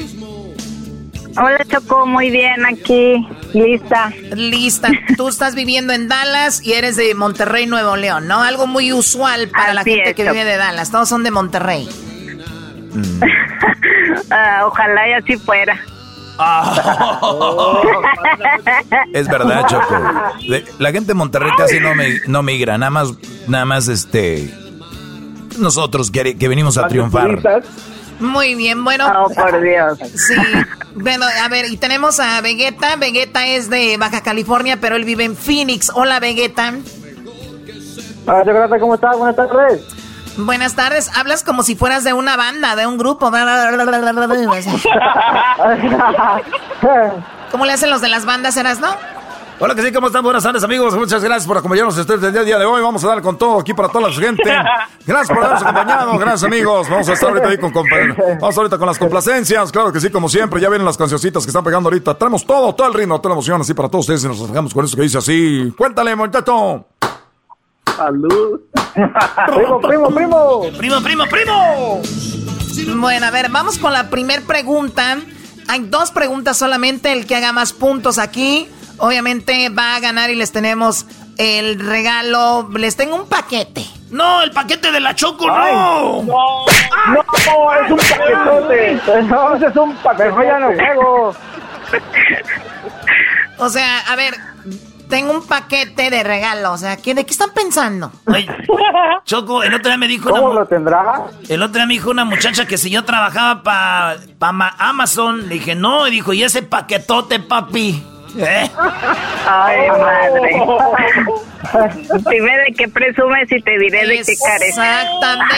Hola Choco, muy bien aquí, lista. Lista. Tú estás viviendo en Dallas y eres de Monterrey, Nuevo León, ¿no? Algo muy usual para la gente es, que Choco. vive de Dallas. Todos son de Monterrey. [LAUGHS] Ah, ojalá y así fuera. [LAUGHS] Es verdad, Choco. La gente de Monterrey casi no, me, no migra, nada más, nada más este. Nosotros que, que venimos a triunfar. Muy bien, bueno. Oh, por Dios. Sí. Bueno, a ver, y tenemos a Vegeta. Vegeta es de Baja California, pero él vive en Phoenix. Hola, Vegeta. Hola, ¿cómo estás? Buenas tardes. Buenas tardes. Hablas como si fueras de una banda, de un grupo. [LAUGHS] ¿Cómo le hacen los de las bandas, eras, no? Hola, que sí, ¿cómo están? Buenas tardes, amigos. Muchas gracias por acompañarnos ustedes el día de hoy. Vamos a dar con todo aquí para toda la gente. Gracias por habernos acompañado. Gracias, amigos. Vamos a estar ahorita ahí con, vamos ahorita con las complacencias. Claro que sí, como siempre. Ya vienen las cancioncitas que están pegando ahorita. Traemos todo, todo el ritmo, toda la emoción así para todos ustedes y nos dejamos con eso que dice así. Cuéntale, muchacho. Salud. [LAUGHS] primo, primo, primo. Primo, primo, primo. Bueno, a ver, vamos con la primer pregunta. Hay dos preguntas solamente. El que haga más puntos aquí Obviamente va a ganar y les tenemos el regalo. Les tengo un paquete. No, el paquete de la Choco, no. No, no, es un paquetote. No, es un paquete. ya no juego. [LAUGHS] O sea, a ver, tengo un paquete de regalo. O sea, ¿de qué están pensando? Choco, el otro día me dijo... ¿Cómo lo tendrá? El otro día me dijo una muchacha que si yo trabajaba para pa Amazon, le dije, no, y dijo, ¿y ese paquetote, papi? ¿Eh? Ay, madre. Dime de qué presumes y te diré de qué careces. Exactamente.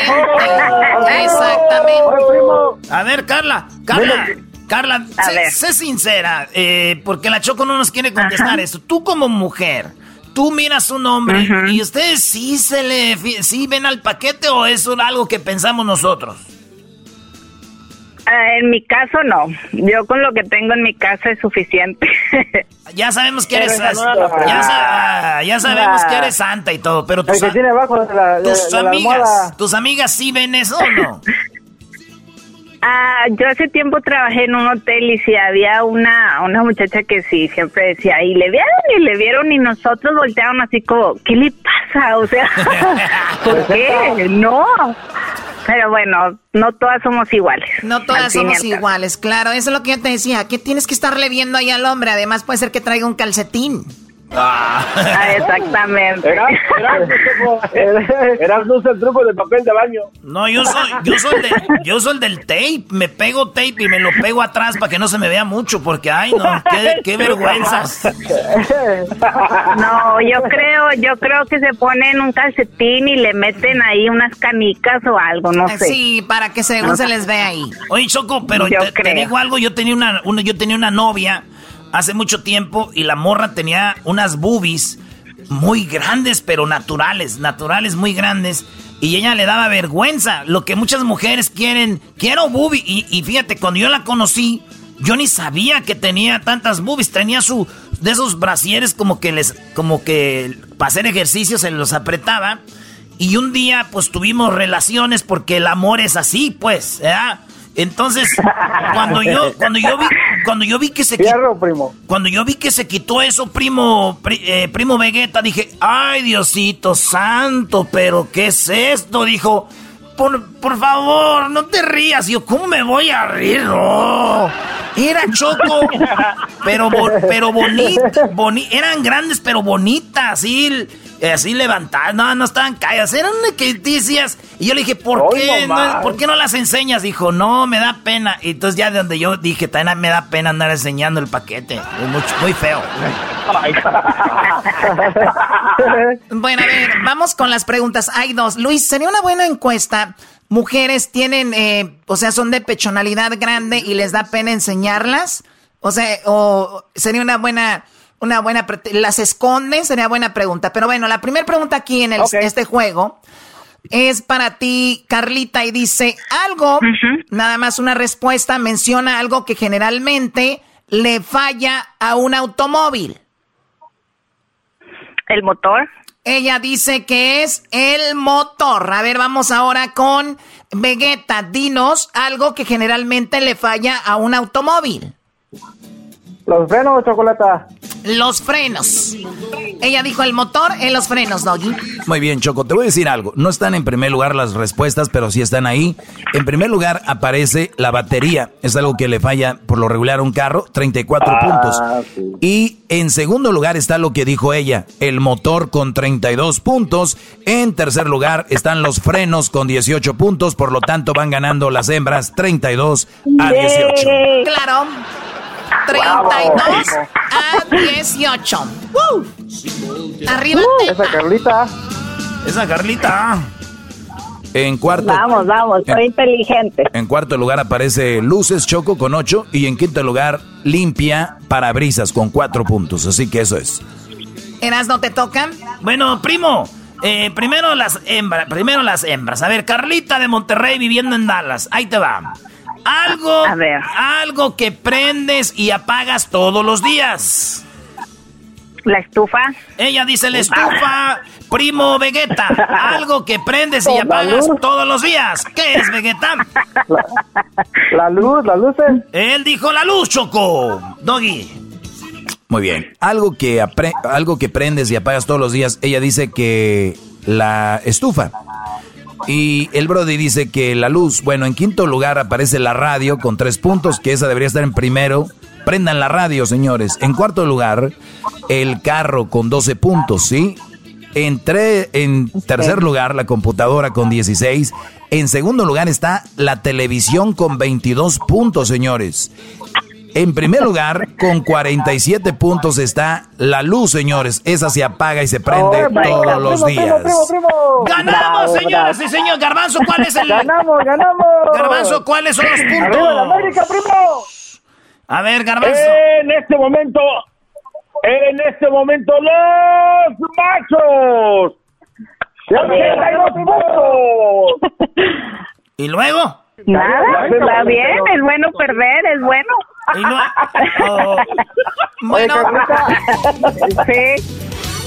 [LAUGHS] Exactamente. A ver, Carla, Carla. Carla, sé, sincera, eh, porque la Choco no nos quiere contestar eso. Tú como mujer, tú miras un hombre y ustedes sí se le, sí ven al paquete o es algo que pensamos nosotros. Ah, en mi caso no. Yo con lo que tengo en mi casa es suficiente. [LAUGHS] ya sabemos que eres ya, ya, sabemos que eres santa y todo, pero tus, tus amigas, tus amigas sí ven eso o no? [LAUGHS] Ah, yo hace tiempo trabajé en un hotel y si había una, una muchacha que sí siempre decía, y le vieron y le vieron y nosotros voltearon así como, ¿qué le pasa? O sea, [LAUGHS] ¿por qué? No. Pero bueno, no todas somos iguales. No todas somos iguales, claro. Eso es lo que yo te decía. ¿Qué tienes que estarle viendo ahí al hombre? Además puede ser que traiga un calcetín. Ah. ah exactamente. Eras no el truco del papel de baño. No, yo soy, yo soy, de, yo soy el del tape. Me pego tape y me lo pego atrás para que no se me vea mucho, porque ay no, qué, qué vergüenza. No, yo creo, yo creo que se ponen un calcetín y le meten ahí unas canicas o algo, no sé. Sí, para que según se les vea ahí. Oye, Choco, pero te, digo algo, yo tenía una, una, yo tenía una novia hace mucho tiempo y la morra tenía unas boobies muy grandes, pero naturales, naturales muy grandes. Y ella le daba vergüenza, lo que muchas mujeres quieren, quiero boobies. Y, fíjate, cuando yo la conocí, yo ni sabía que tenía tantas boobies. Tenía su, de esos brasieres como que les, como que para hacer ejercicio se los apretaba. Y un día, pues tuvimos relaciones porque el amor es así, pues. Entonces, cuando yo, cuando yo vi, cuando yo vi que se quitó, primo. cuando yo vi que se quitó eso, primo, eh, primo Vegeta, dije, ay Diosito santo, pero ¿qué es esto? Dijo, por, por favor, no te rías. yo, ¿cómo me voy a reír? Era choco, pero, pero bonita, eran grandes pero bonitas, sí así levantadas, no, no estaban calladas, eran noticias. Y yo le dije, ¿por qué, no, ¿por qué no las enseñas? Dijo, no, me da pena. Y entonces ya de donde yo dije, también me da pena andar enseñando el paquete. muy, muy feo. [LAUGHS] bueno, a ver, vamos con las preguntas. Hay dos. Luis, sería una buena encuesta. Mujeres tienen, eh, o sea, son de pechonalidad grande y les da pena enseñarlas. O sea, o sería una buena una buena... ¿Las esconden? Sería buena pregunta. Pero bueno, la primera pregunta aquí en este juego es para ti, Carlita, y dice algo, nada más una respuesta, menciona algo que generalmente le falla a un automóvil. El motor. Ella dice que es el motor. A ver, vamos ahora con Vegeta. Dinos algo que generalmente le falla a un automóvil. Los frenos, chocolata. Los frenos. Ella dijo el motor en los frenos, Doggy. Muy bien, Choco. Te voy a decir algo. No están en primer lugar las respuestas, pero sí están ahí. En primer lugar aparece la batería. Es algo que le falla por lo regular a un carro. 34 ah, puntos. Y en segundo lugar está lo que dijo ella. El motor con 32 puntos. En tercer lugar están los frenos con 18 puntos. Por lo tanto van ganando las hembras 32 a 18. Claro. 32 a 18. ¡Woo! Arriba. esa Carlita. Esa Carlita. En cuarto. Vamos, vamos, soy inteligente. En cuarto lugar aparece Luces Choco con 8 y en quinto lugar Limpia Parabrisas con 4 puntos. Así que eso es. ¿Eras no te tocan? Bueno, primo, eh, primero las hembras, primero las hembras. A ver, Carlita de Monterrey viviendo en Dallas. Ahí te va. Algo, algo que prendes y apagas todos los días. La estufa. Ella dice la estufa. Primo Vegeta, algo que prendes y apagas todos los días. ¿Qué es, Vegeta? [LAUGHS] La, luz, la luz. Él dijo la luz, Choco. Doggy. Muy bien. Algo que, algo que prendes y apagas todos los días, ella dice que la estufa. Y el Brody dice que la luz, bueno, en quinto lugar aparece la radio con tres puntos, que esa debería estar en primero. Prendan la radio, señores. En cuarto lugar, el carro con 12 puntos, ¿sí? En, en tercer lugar, la computadora con 16. En segundo lugar está la televisión con 22 puntos, señores. En primer lugar, con 47 puntos está la luz, señores. Esa se apaga y se prende todos los días. ¡Ganamos, señoras y señores! Garbanzo, ¿cuál es el...? ¡Ganamos, ganamos! Garbanzo, ¿cuáles son los puntos? América, primo! A ver, Garbanzo. En este momento, en este momento, los machos. puntos! ¿Y luego? Nada, está bien, es bueno perder, es bueno. Oh. [LAUGHS] Bueno, sí.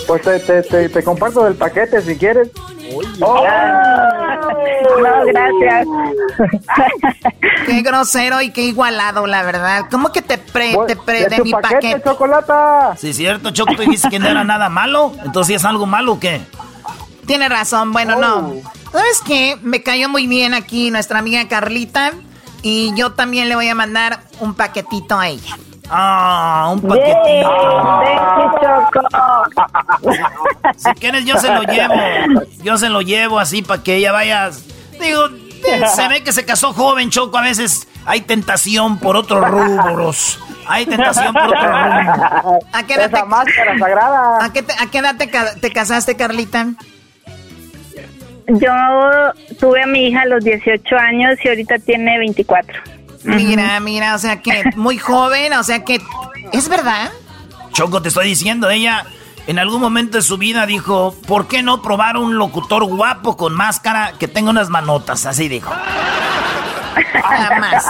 Pues te, te, te, comparto del paquete si quieres. Oh. No, gracias. [LAUGHS] Qué grosero y qué igualado, la verdad. ¿Cómo que te pre, te pre de, mi paquete? paquete? chocolata. Sí, cierto, Choco, tú dijiste que no era nada malo. Entonces, ¿es algo malo o qué? Tiene razón, bueno, no. Oh. ¿Sabes qué? Me cayó muy bien aquí nuestra amiga Carlita. Y yo también le voy a mandar un paquetito a ella. Ah, un paquetito. si quieres yo se lo llevo. Yo se lo llevo así para que ella vaya. Digo, se ve que se casó joven, Choco. A veces hay tentación por otros rubros. Hay tentación por otros rubros. ¿A qué edad, te, sagrada. ¿A qué, a qué edad te casaste, Carlita? Yo tuve a mi hija a los 18 años y ahorita tiene 24. Mira, mira, o sea que muy joven, o sea que es verdad. Choco, te estoy diciendo, ella en algún momento de su vida dijo, ¿por qué no probar un locutor guapo con máscara que tenga unas manotas? Así dijo. Jamás.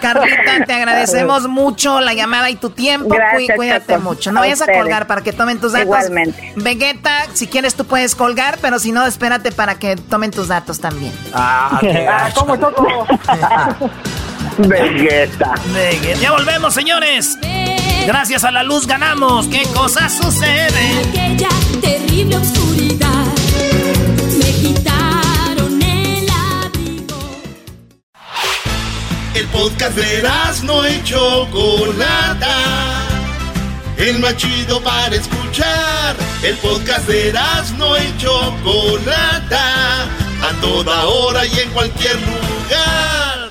Carlita, te agradecemos mucho la llamada y tu tiempo. Cuídate mucho. No vayas a colgar para que tomen tus datos. Igualmente. Vegeta, si quieres tú puedes colgar, pero si no, espérate para que tomen tus datos también. Ah, qué ah, ¿Cómo toco? [LAUGHS] Vegeta. Vegeta. Ya volvemos, señores. Gracias a la luz ganamos. ¿Qué cosas suceden? Podcast de no y Chocolata. El más chido para escuchar. El podcast de no y Chocolata. A toda hora y en cualquier lugar.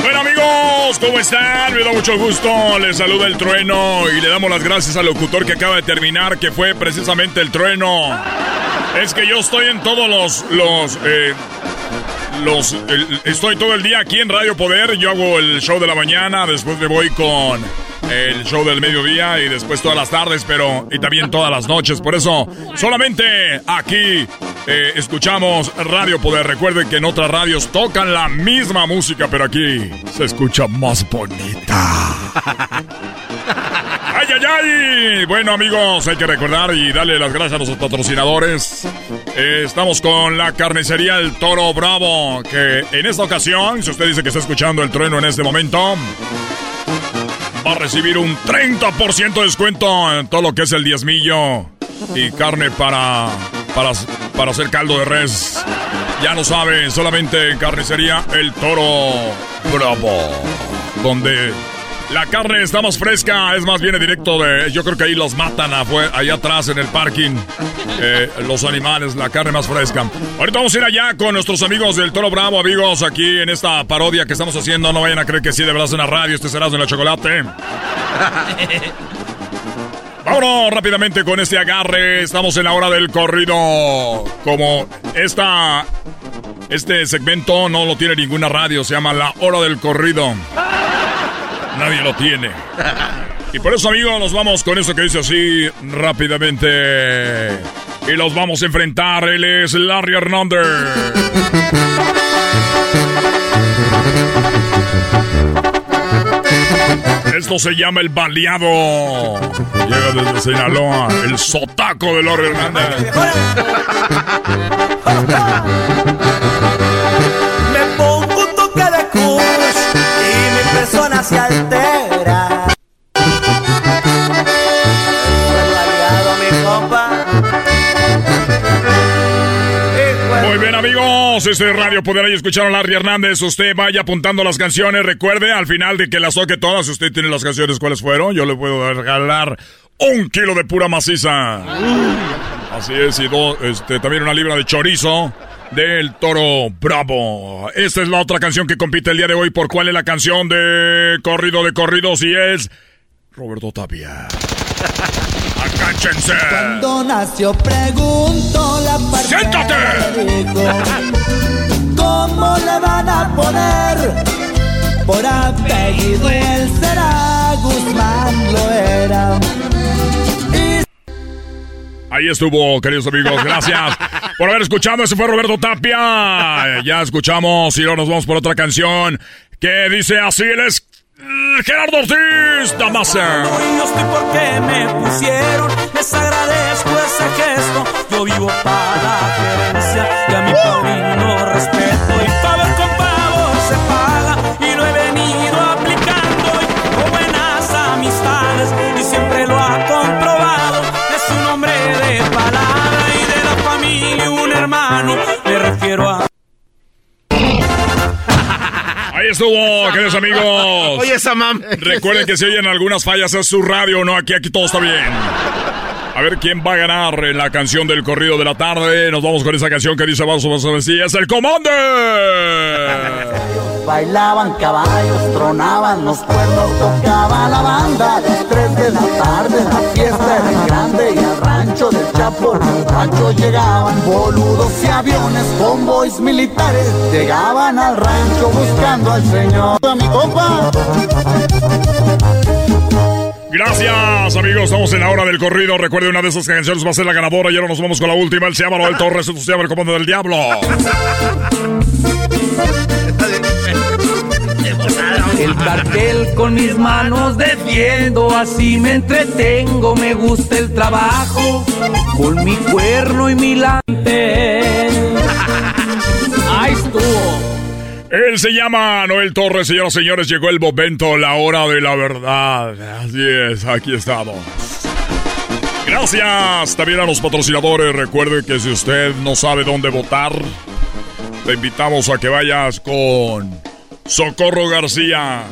Bueno amigos, ¿cómo están? Me da mucho gusto, les saluda el trueno y le damos las gracias al locutor que acaba de terminar, que fue precisamente el trueno. Es que yo estoy en todos los, los, eh, los, estoy todo el día aquí en Radio Poder, yo hago el show de la mañana, después me voy con el show del mediodía y después todas las tardes, pero y también todas las noches. Por eso, solamente aquí eh, escuchamos Radio Poder. Recuerden que en otras radios tocan la misma música, pero aquí se escucha más bonita. [LAUGHS] ¡Ay, ay, ay! Bueno, amigos, hay que recordar y darle las gracias a los patrocinadores. Estamos con la carnicería El Toro Bravo, que en esta ocasión, si usted dice que está escuchando el trueno en este momento, va a recibir un 30% de descuento en todo lo que es el diezmillo y carne para, para, para hacer caldo de res. Ya lo saben, solamente en carnicería El Toro Bravo, donde la carne está más fresca, es más, viene directo de. Yo creo que ahí los matan allá atrás en el parking. Eh, los animales, la carne más fresca. Ahorita vamos a ir allá con nuestros amigos del Toro Bravo, amigos, aquí en esta parodia que estamos haciendo. No vayan a creer que sí, de verdad es una radio, este será de la chocolate. [LAUGHS] Vámonos rápidamente con este agarre. Estamos en la hora del corrido. Como esta, este segmento no lo tiene ninguna radio, se llama La Hora del Corrido. Nadie lo tiene. Y por eso, amigos, nos vamos con eso que dice así rápidamente. Y los vamos a enfrentar. Él es Larry Hernández. Esto se llama el baleado. Llega desde Sinaloa, el sotaco de Larry Hernández. Este es Radio Poder. Ahí escucharon a Larry Hernández. Usted vaya apuntando las canciones. Recuerde, al final de que las toque todas, usted tiene las canciones, ¿cuáles fueron? Yo le puedo regalar un kilo de pura maciza. Así es, y do- este, también una libra de chorizo del Toro Bravo. Esta es la otra canción que compite el día de hoy. ¿Por cuál es la canción de corrido de corridos? Y es Roberto Tapia. ¡Acáchense! Cuando nació pregunto la parte ¡Siéntate! ¿Cómo le van a poner? Por apellido él será Guzmán lo era. Ahí estuvo, queridos amigos. Gracias por haber escuchado. Ese fue Roberto Tapia. Ya escuchamos y ahora nos vamos por otra canción que dice así. Él es mm, Gerardo Ortiz Damaser. Yo estoy porque me pusieron. Les agradezco ese gesto. Yo vivo para la gerencia y a mi padrino respeto. Y estuvo, queridos amigos. Oye, esa mam. Recuerden que si oyen algunas fallas es su radio, no aquí, aquí todo está bien. A ver quién va a ganar en la canción del corrido de la tarde. Nos vamos con esa canción que dice ver si es el comando. [LAUGHS] Bailaban caballos, tronaban los cuernos, tocaba la banda. Tres de la tarde, la fiesta era grande y al rancho del Chapo, rancho llegaban boludos y aviones, convoys militares. Llegaban al rancho buscando al señor. A mi compa. Gracias, amigos. Estamos en la hora del corrido. Recuerde, una de esas canciones va a ser la ganadora. Y ahora nos vamos con la última. Él se llama Noel Torres. Esto se llama El Comando del Diablo. El cartel con mis manos defiendo, así me entretengo, me gusta el trabajo, con mi cuerno y mi lante. [LAUGHS] Ahí estuvo. Él se llama Noel Torres, señoras y señores. Llegó el momento, la hora de la verdad. Así es, aquí estamos. Gracias también a los patrocinadores. Recuerde que si usted no sabe dónde votar, te invitamos a que vayas con Socorro García.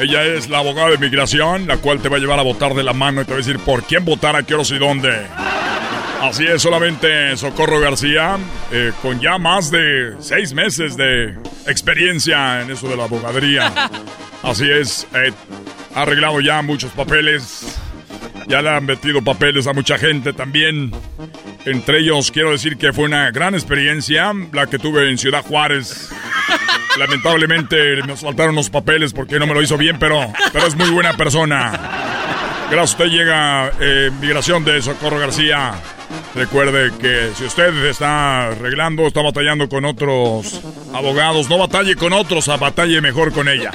Ella es la abogada de migración, la cual te va a llevar a votar de la mano y te va a decir por quién votar, a qué horas y dónde. Así es, solamente Socorro García, eh, con ya más de seis meses de experiencia en eso de la abogadería. [LAUGHS] Así es, eh, ha arreglado ya muchos papeles, ya le han metido papeles a mucha gente también. Entre ellos, quiero decir que fue una gran experiencia la que tuve en Ciudad Juárez. [LAUGHS] Lamentablemente me faltaron los papeles porque no me lo hizo bien, pero, pero es muy buena persona. Gracias a usted llega eh, Migración de Socorro García. Recuerde que si usted está arreglando, está batallando con otros abogados, no batalle con otros, a batalle mejor con ella.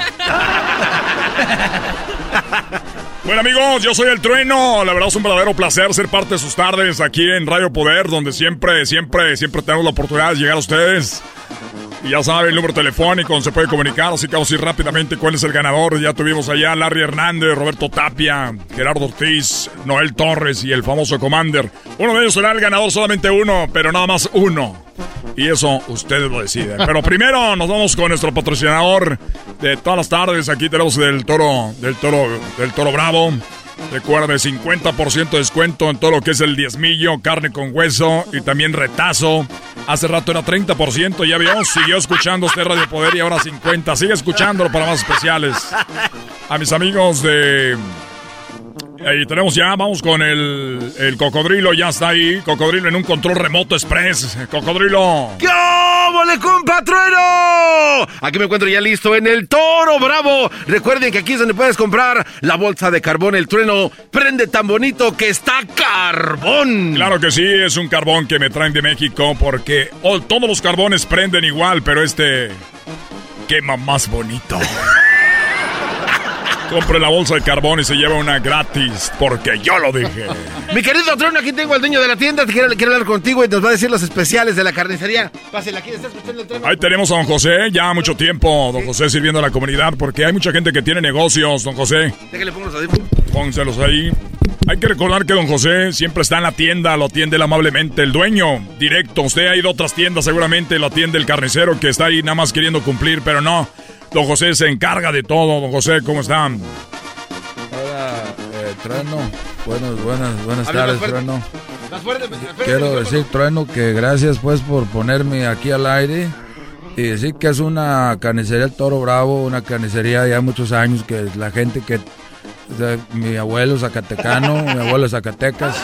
Bueno amigos, yo soy el Trueno. La verdad es un verdadero placer ser parte de sus tardes aquí en Radio Poder, donde siempre, siempre, siempre tenemos la oportunidad de llegar a ustedes. Ya saben, el número telefónico se puede comunicar, así que vamos a ir rápidamente cuál es el ganador. Ya tuvimos allá Larry Hernández, Roberto Tapia, Gerardo Ortiz, Noel Torres y el famoso Commander. Uno de ellos será el ganador, solamente uno, pero nada más uno. Y eso ustedes lo deciden. Pero primero nos vamos con nuestro patrocinador de todas las tardes. Aquí tenemos del toro, del toro, del toro bravo. Recuerde, 50% de descuento en todo lo que es el diezmillo, carne con hueso y también retazo. Hace rato era 30%, ya vio, siguió escuchando este Radio Poder y ahora 50%. Sigue escuchándolo para más especiales. A mis amigos de Y tenemos ya, vamos con el, el cocodrilo, ya está ahí. Cocodrilo en un control remoto express. Cocodrilo. ¿Qué le compa trueno? Aquí me encuentro ya listo en el Toro Bravo. Recuerden que aquí es donde puedes comprar la bolsa de carbón. El trueno prende tan bonito que está carbón. Claro que sí, es un carbón que me traen de México porque oh, todos los carbones prenden igual, pero este quema más bonito. [LAUGHS] Compre la bolsa de carbón y se lleva una gratis, porque yo lo dije. Mi querido Trono, aquí tengo al dueño de la tienda. Quiero, quiero hablar contigo y nos va a decir los especiales de la carnicería. Pásela aquí, ¿está escuchando el Trono? Ahí tenemos a don José, ya mucho tiempo, don José sirviendo a la comunidad, porque hay mucha gente que tiene negocios, don José. Déjale, pongo los audífonos. Pónselos ahí. Hay que recordar que don José siempre está en la tienda, lo atiende él amablemente. El dueño, directo. Usted ha ido a otras tiendas, seguramente lo atiende el carnicero que está ahí nada más queriendo cumplir, pero no. Don José se encarga de todo. Don José, ¿cómo está? Hola, eh, Trueno. Buenas, buenas, buenas tardes. Trueno. Espérate, Quiero decir, Trueno, que gracias pues por ponerme aquí al aire y decir que es una carnicería El Toro Bravo, una carnicería ya muchos años que la gente que... o sea, mi abuelo es zacatecano, [LAUGHS] mi abuelo es Zacatecas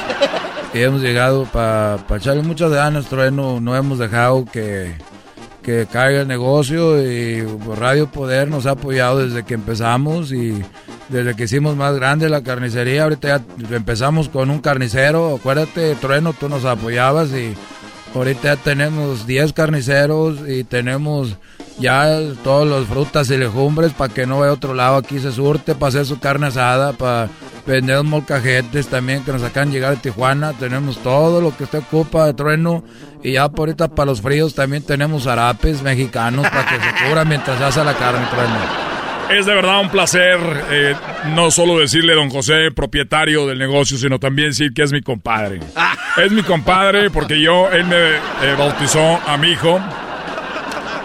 y hemos llegado para echarle muchas ganas, Trueno, no hemos dejado que, que caiga el negocio y Radio Poder nos ha apoyado desde que empezamos y desde que hicimos más grande la carnicería. Ahorita ya empezamos con un carnicero, acuérdate, Trueno, tú nos apoyabas y ahorita ya tenemos 10 carniceros y tenemos ya todas las frutas y legumbres para que no vaya a otro lado. Aquí se surte para hacer su carne asada, para vender molcajetes también que nos acaban de llegar de Tijuana. Tenemos todo lo que usted ocupa de trueno. Y ya por ahorita para los fríos también tenemos zarapes mexicanos para que se cubra mientras se hace la carne trueno. Es de verdad un placer eh, no solo decirle don José, propietario del negocio, sino también decir que es mi compadre. Es mi compadre porque yo, él me eh, bautizó a mi hijo.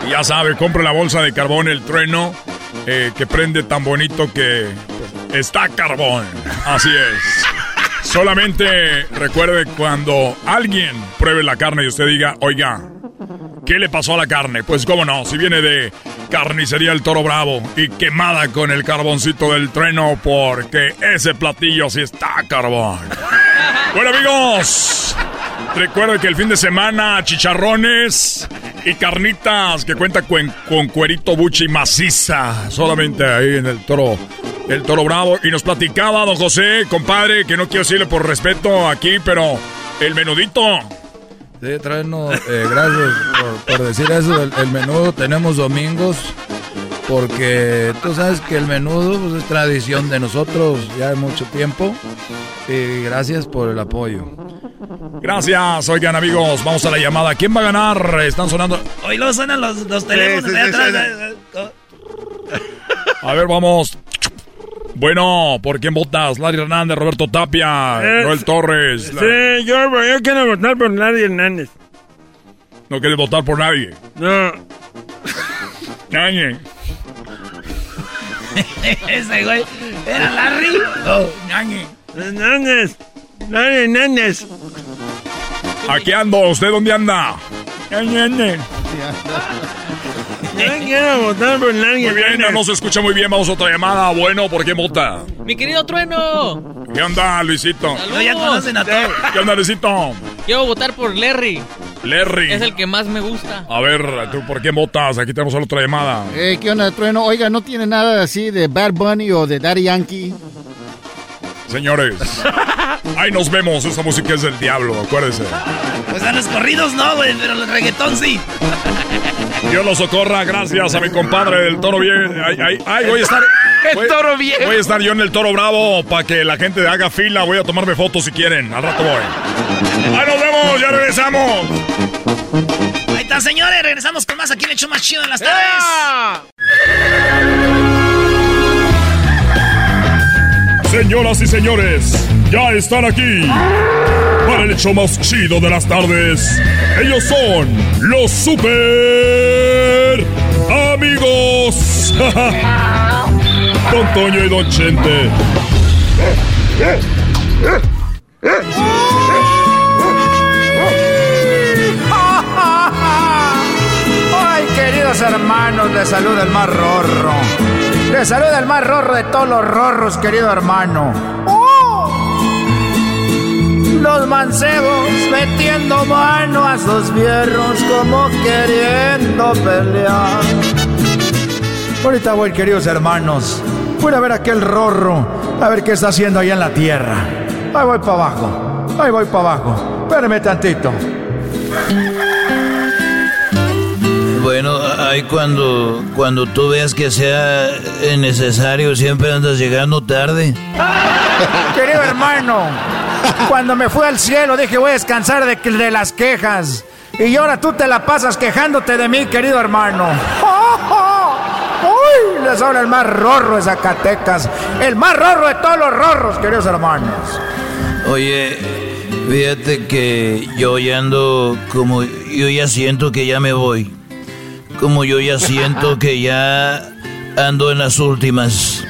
Ya sabe, compre la bolsa de carbón, el trueno, eh, que prende tan bonito que está carbón. Así es. Solamente recuerde cuando alguien pruebe la carne y usted diga, oiga, ¿Qué le pasó a la carne? Pues cómo no, si viene de carnicería El Toro Bravo y quemada con el carboncito del trueno porque ese platillo sí está carbón. Bueno amigos, recuerden que el fin de semana chicharrones y carnitas que cuenta con, con cuerito buchi maciza, solamente ahí en el Toro, el Toro Bravo. Y nos platicaba don José, compadre, que no quiero decirle por respeto aquí, pero el menudito. Sí, Trueno, eh, gracias por, decir eso. El menudo tenemos domingos porque tú sabes que el menudo pues, es tradición de nosotros ya de mucho tiempo. Y gracias por el apoyo. Gracias, oigan amigos, vamos a la llamada. ¿Quién va a ganar? Están sonando. Hoy luego suenan los, los teléfonos sí, de sí, atrás. A ver, vamos. Bueno, ¿por quién votas? Larry Hernández, Roberto Tapia, Eh, Noel Torres. La- Sí, yo, yo quiero votar por nadie Hernández. No quieres votar por nadie. No. Nadie. [LAUGHS] Ese güey era Larry. Oh, ñañe. Hernández. Larry Hernández. Aquí ando. ¿Usted dónde anda? Ñañe. Quiero votar por nadie Muy bien, no se escucha muy bien. Vamos a otra llamada. Bueno, ¿por quién vota? Mi querido Trueno. ¿Qué onda, Luisito? Saludos. ya conocen a todos. ¿Qué onda, Luisito? Quiero votar por Larry. Larry. Es el que más me gusta. A ver, ¿tú por quién votas? Aquí tenemos otra llamada. Eh, ¿Qué onda, Trueno? Oiga, ¿no tiene nada así de Bad Bunny o de Daddy Yankee? Señores, ahí nos vemos. Esa música es del diablo, acuérdense. Pues a los corridos no, güey, pero el reggaetón sí. Dios lo socorra, gracias a mi compadre del toro bien. Ay, ay, ay, voy a estar. El voy- toro viejo. Voy a estar yo en el toro bravo para que la gente haga fila. Voy a tomarme fotos si quieren. Al rato voy. Ahí nos vemos, ya regresamos. Ahí está, señores. Regresamos con más aquí en el hecho más chido en las tardes. Señoras y señores, ya están aquí para el hecho más chido de las tardes. Ellos son los super amigos. [LAUGHS] Don Toño y Don Chente. Ay, queridos hermanos, les saluda el más rorro. Les saluda el más rorro de todos los rorros, querido hermano. ¡Oh! Los mancebos metiendo mano a sus fierros como queriendo pelear. Ahorita voy, queridos hermanos. Voy a ver aquel rorro, a ver qué está haciendo allá en la tierra. Ahí voy para abajo, ahí voy para abajo. Espérame tantito. Bueno, ahí cuando, cuando tú veas que sea necesario, siempre andas llegando tarde. [LAUGHS] Querido hermano, cuando me fui al cielo dije voy a descansar de, de las quejas. Y ahora tú te la pasas quejándote de mí, querido hermano. [LAUGHS] ¡Uy! Les habla el más rorro de Zacatecas. El más rorro de todos los rorros, queridos hermanos. Oye, fíjate que yo ya ando como... Yo ya siento que ya me voy. Como yo ya siento que ya ando en las últimas.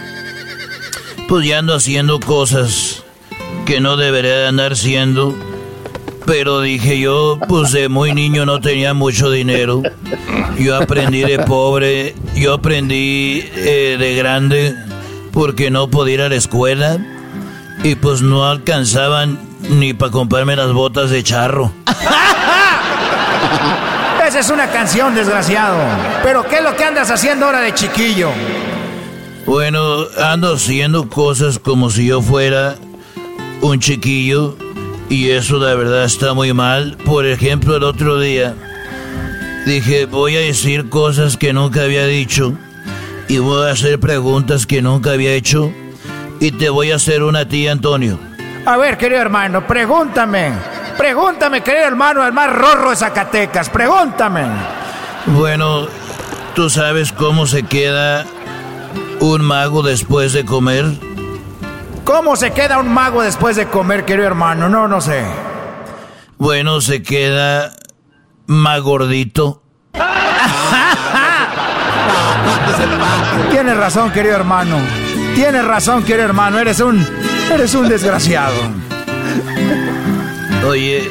Pues ya ando haciendo cosas que no debería de andar haciendo. Pero dije yo, pues de muy niño no tenía mucho dinero. Yo aprendí de pobre, yo aprendí eh, de grande porque no podía ir a la escuela. Y pues no alcanzaban ni para comprarme las botas de charro. [LAUGHS] Esa es una canción, desgraciado. Pero ¿qué es lo que andas haciendo ahora de chiquillo? Bueno, ando haciendo cosas como si yo fuera un chiquillo y eso la verdad está muy mal. Por ejemplo, el otro día dije, voy a decir cosas que nunca había dicho y voy a hacer preguntas que nunca había hecho y te voy a hacer una a ti, Antonio. A ver, querido hermano, pregúntame. Pregúntame, querido hermano, el más rorro de Zacatecas. Pregúntame. Bueno, ¿tú sabes cómo se queda un mago después de comer? ¿Cómo se queda un mago después de comer, querido hermano? No, no sé. Bueno, se queda más gordito. [LAUGHS] Tienes razón, querido hermano. Tienes razón, querido hermano. Eres un. Eres un desgraciado. Oye,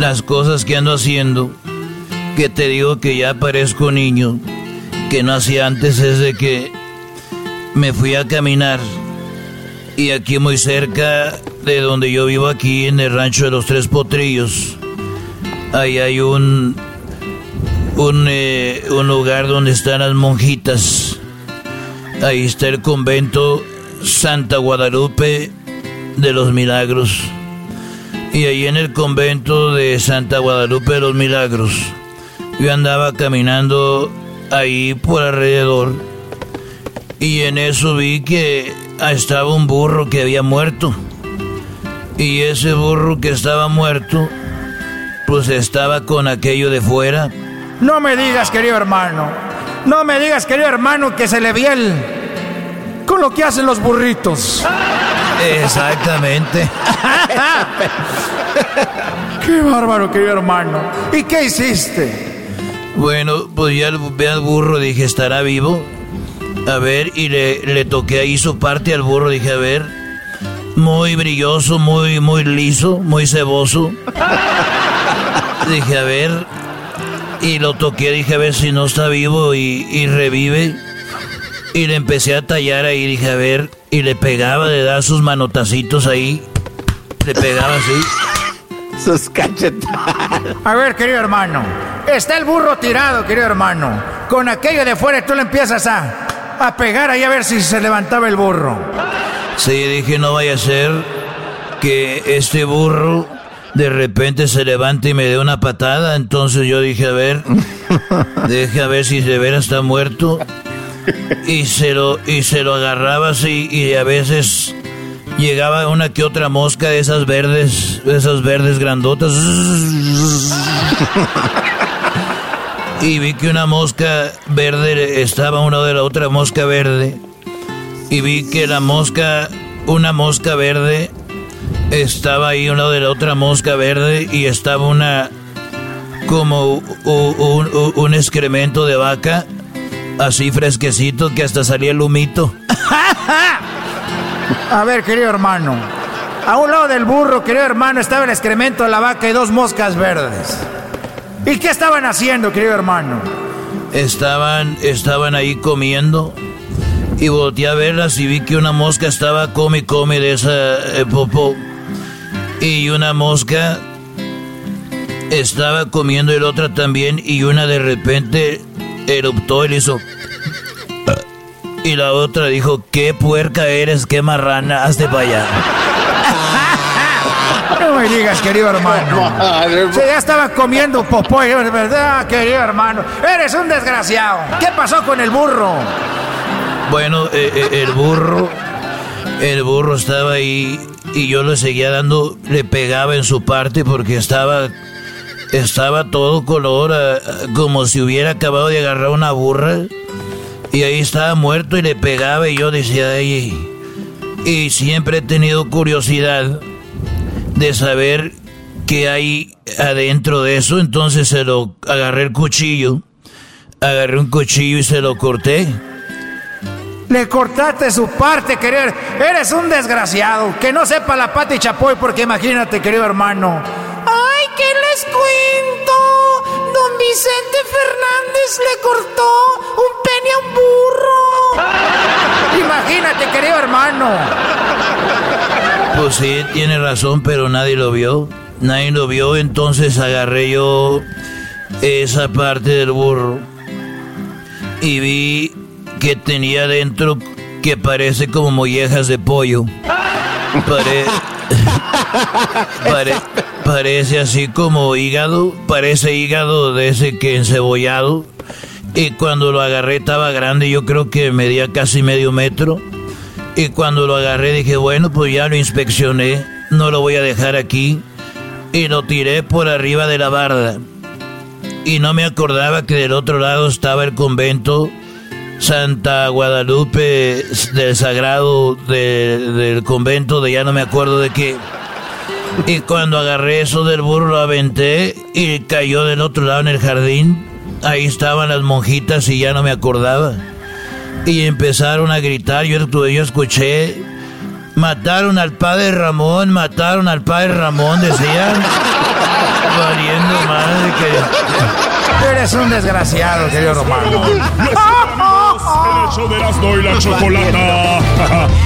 las cosas que ando haciendo, que te digo que ya parezco niño, que no hacía antes, es de que me fui a caminar. Y aquí muy cerca de donde yo vivo, aquí en el rancho de los Tres Potrillos, ahí hay un, un, eh, un lugar donde están las monjitas. Ahí está el convento Santa Guadalupe de los Milagros. Y ahí en el convento de Santa Guadalupe de los Milagros, yo andaba caminando ahí por alrededor. Y en eso vi que estaba un burro que había muerto. Y ese burro que estaba muerto, pues estaba con aquello de fuera. No me digas, querido hermano. No me digas, querido hermano, que se le vi el. con lo que hacen los burritos. Exactamente. [LAUGHS] Qué bárbaro, querido hermano. ¿Y qué hiciste? Bueno, pues ya ve al burro, dije, ¿estará vivo? A ver, y le, le toqué ahí su parte al burro, dije, a ver. Muy brilloso, muy, muy liso, muy ceboso. [LAUGHS] dije, a ver. Y lo toqué, dije, a ver si no está vivo y, y revive. Y le empecé a tallar ahí, dije, a ver. Y le pegaba, le daba sus manotacitos ahí. Le pegaba así. Sus cachetadas. A ver, querido hermano. Está el burro tirado, querido hermano. Con aquello de fuera tú le empiezas a, a pegar ahí a ver si se levantaba el burro. Sí, dije, no vaya a ser que este burro de repente se levante y me dé una patada. Entonces yo dije, a ver, [LAUGHS] deje a ver si de veras está muerto. [LAUGHS] Y se lo, y se lo agarraba así y a veces llegaba una que otra mosca de esas verdes, de esas verdes grandotas. Y vi que una mosca verde estaba una de la otra mosca verde. Y vi que la mosca, una mosca verde, estaba ahí una de la otra mosca verde y estaba una como un, un, un excremento de vaca, así fresquecito que hasta salía el humito. [LAUGHS] A ver, querido hermano. A un lado del burro, querido hermano, estaba el excremento de la vaca y dos moscas verdes. ¿Y qué estaban haciendo, querido hermano? Estaban, estaban ahí comiendo y volteé a verlas y vi que una mosca estaba come come de esa eh, popó. y una mosca estaba comiendo el otra también y una de repente eruptó y le hizo... Y la otra dijo, qué puerca eres, qué marrana, hazte para allá. [LAUGHS] No me digas, querido hermano. [LAUGHS] Se ya estaba comiendo popó, de verdad, querido hermano. Eres un desgraciado. ¿Qué pasó con el burro? Bueno, eh, eh, el burro, el burro estaba ahí y yo le seguía dando, le pegaba en su parte porque estaba, estaba todo color, ah, como si hubiera acabado de agarrar una burra. Y ahí estaba muerto y le pegaba y yo decía, ahí. Y siempre he tenido curiosidad de saber qué hay adentro de eso. Entonces se lo agarré el cuchillo, agarré un cuchillo y se lo corté. Le cortaste su parte, querido. Eres un desgraciado. Que no sepa la pata y chapoy, porque imagínate, querido hermano. ¡Ay, qué les cuento! Don Vicente Fernández le cortó un pene a un burro. [LAUGHS] Imagínate, querido hermano. Pues sí, tiene razón, pero nadie lo vio. Nadie lo vio, entonces agarré yo esa parte del burro y vi que tenía dentro que parece como mollejas de pollo. [LAUGHS] Pare- pare- parece así como hígado, parece hígado de ese que encebollado. Y cuando lo agarré estaba grande, yo creo que medía casi medio metro. Y cuando lo agarré dije, bueno, pues ya lo inspeccioné, no lo voy a dejar aquí. Y lo tiré por arriba de la barda. Y no me acordaba que del otro lado estaba el convento Santa Guadalupe del Sagrado de- del convento de ya no me acuerdo de qué. Y cuando agarré eso del burro lo aventé y cayó del otro lado en el jardín. Ahí estaban las monjitas y ya no me acordaba. Y empezaron a gritar, yo, yo escuché, mataron al padre Ramón, mataron al padre Ramón, decían. [LAUGHS] Valiendo madre que... Eres un desgraciado, querido hermano. [LAUGHS] El show de Erasmo y la chocolata. [LAUGHS]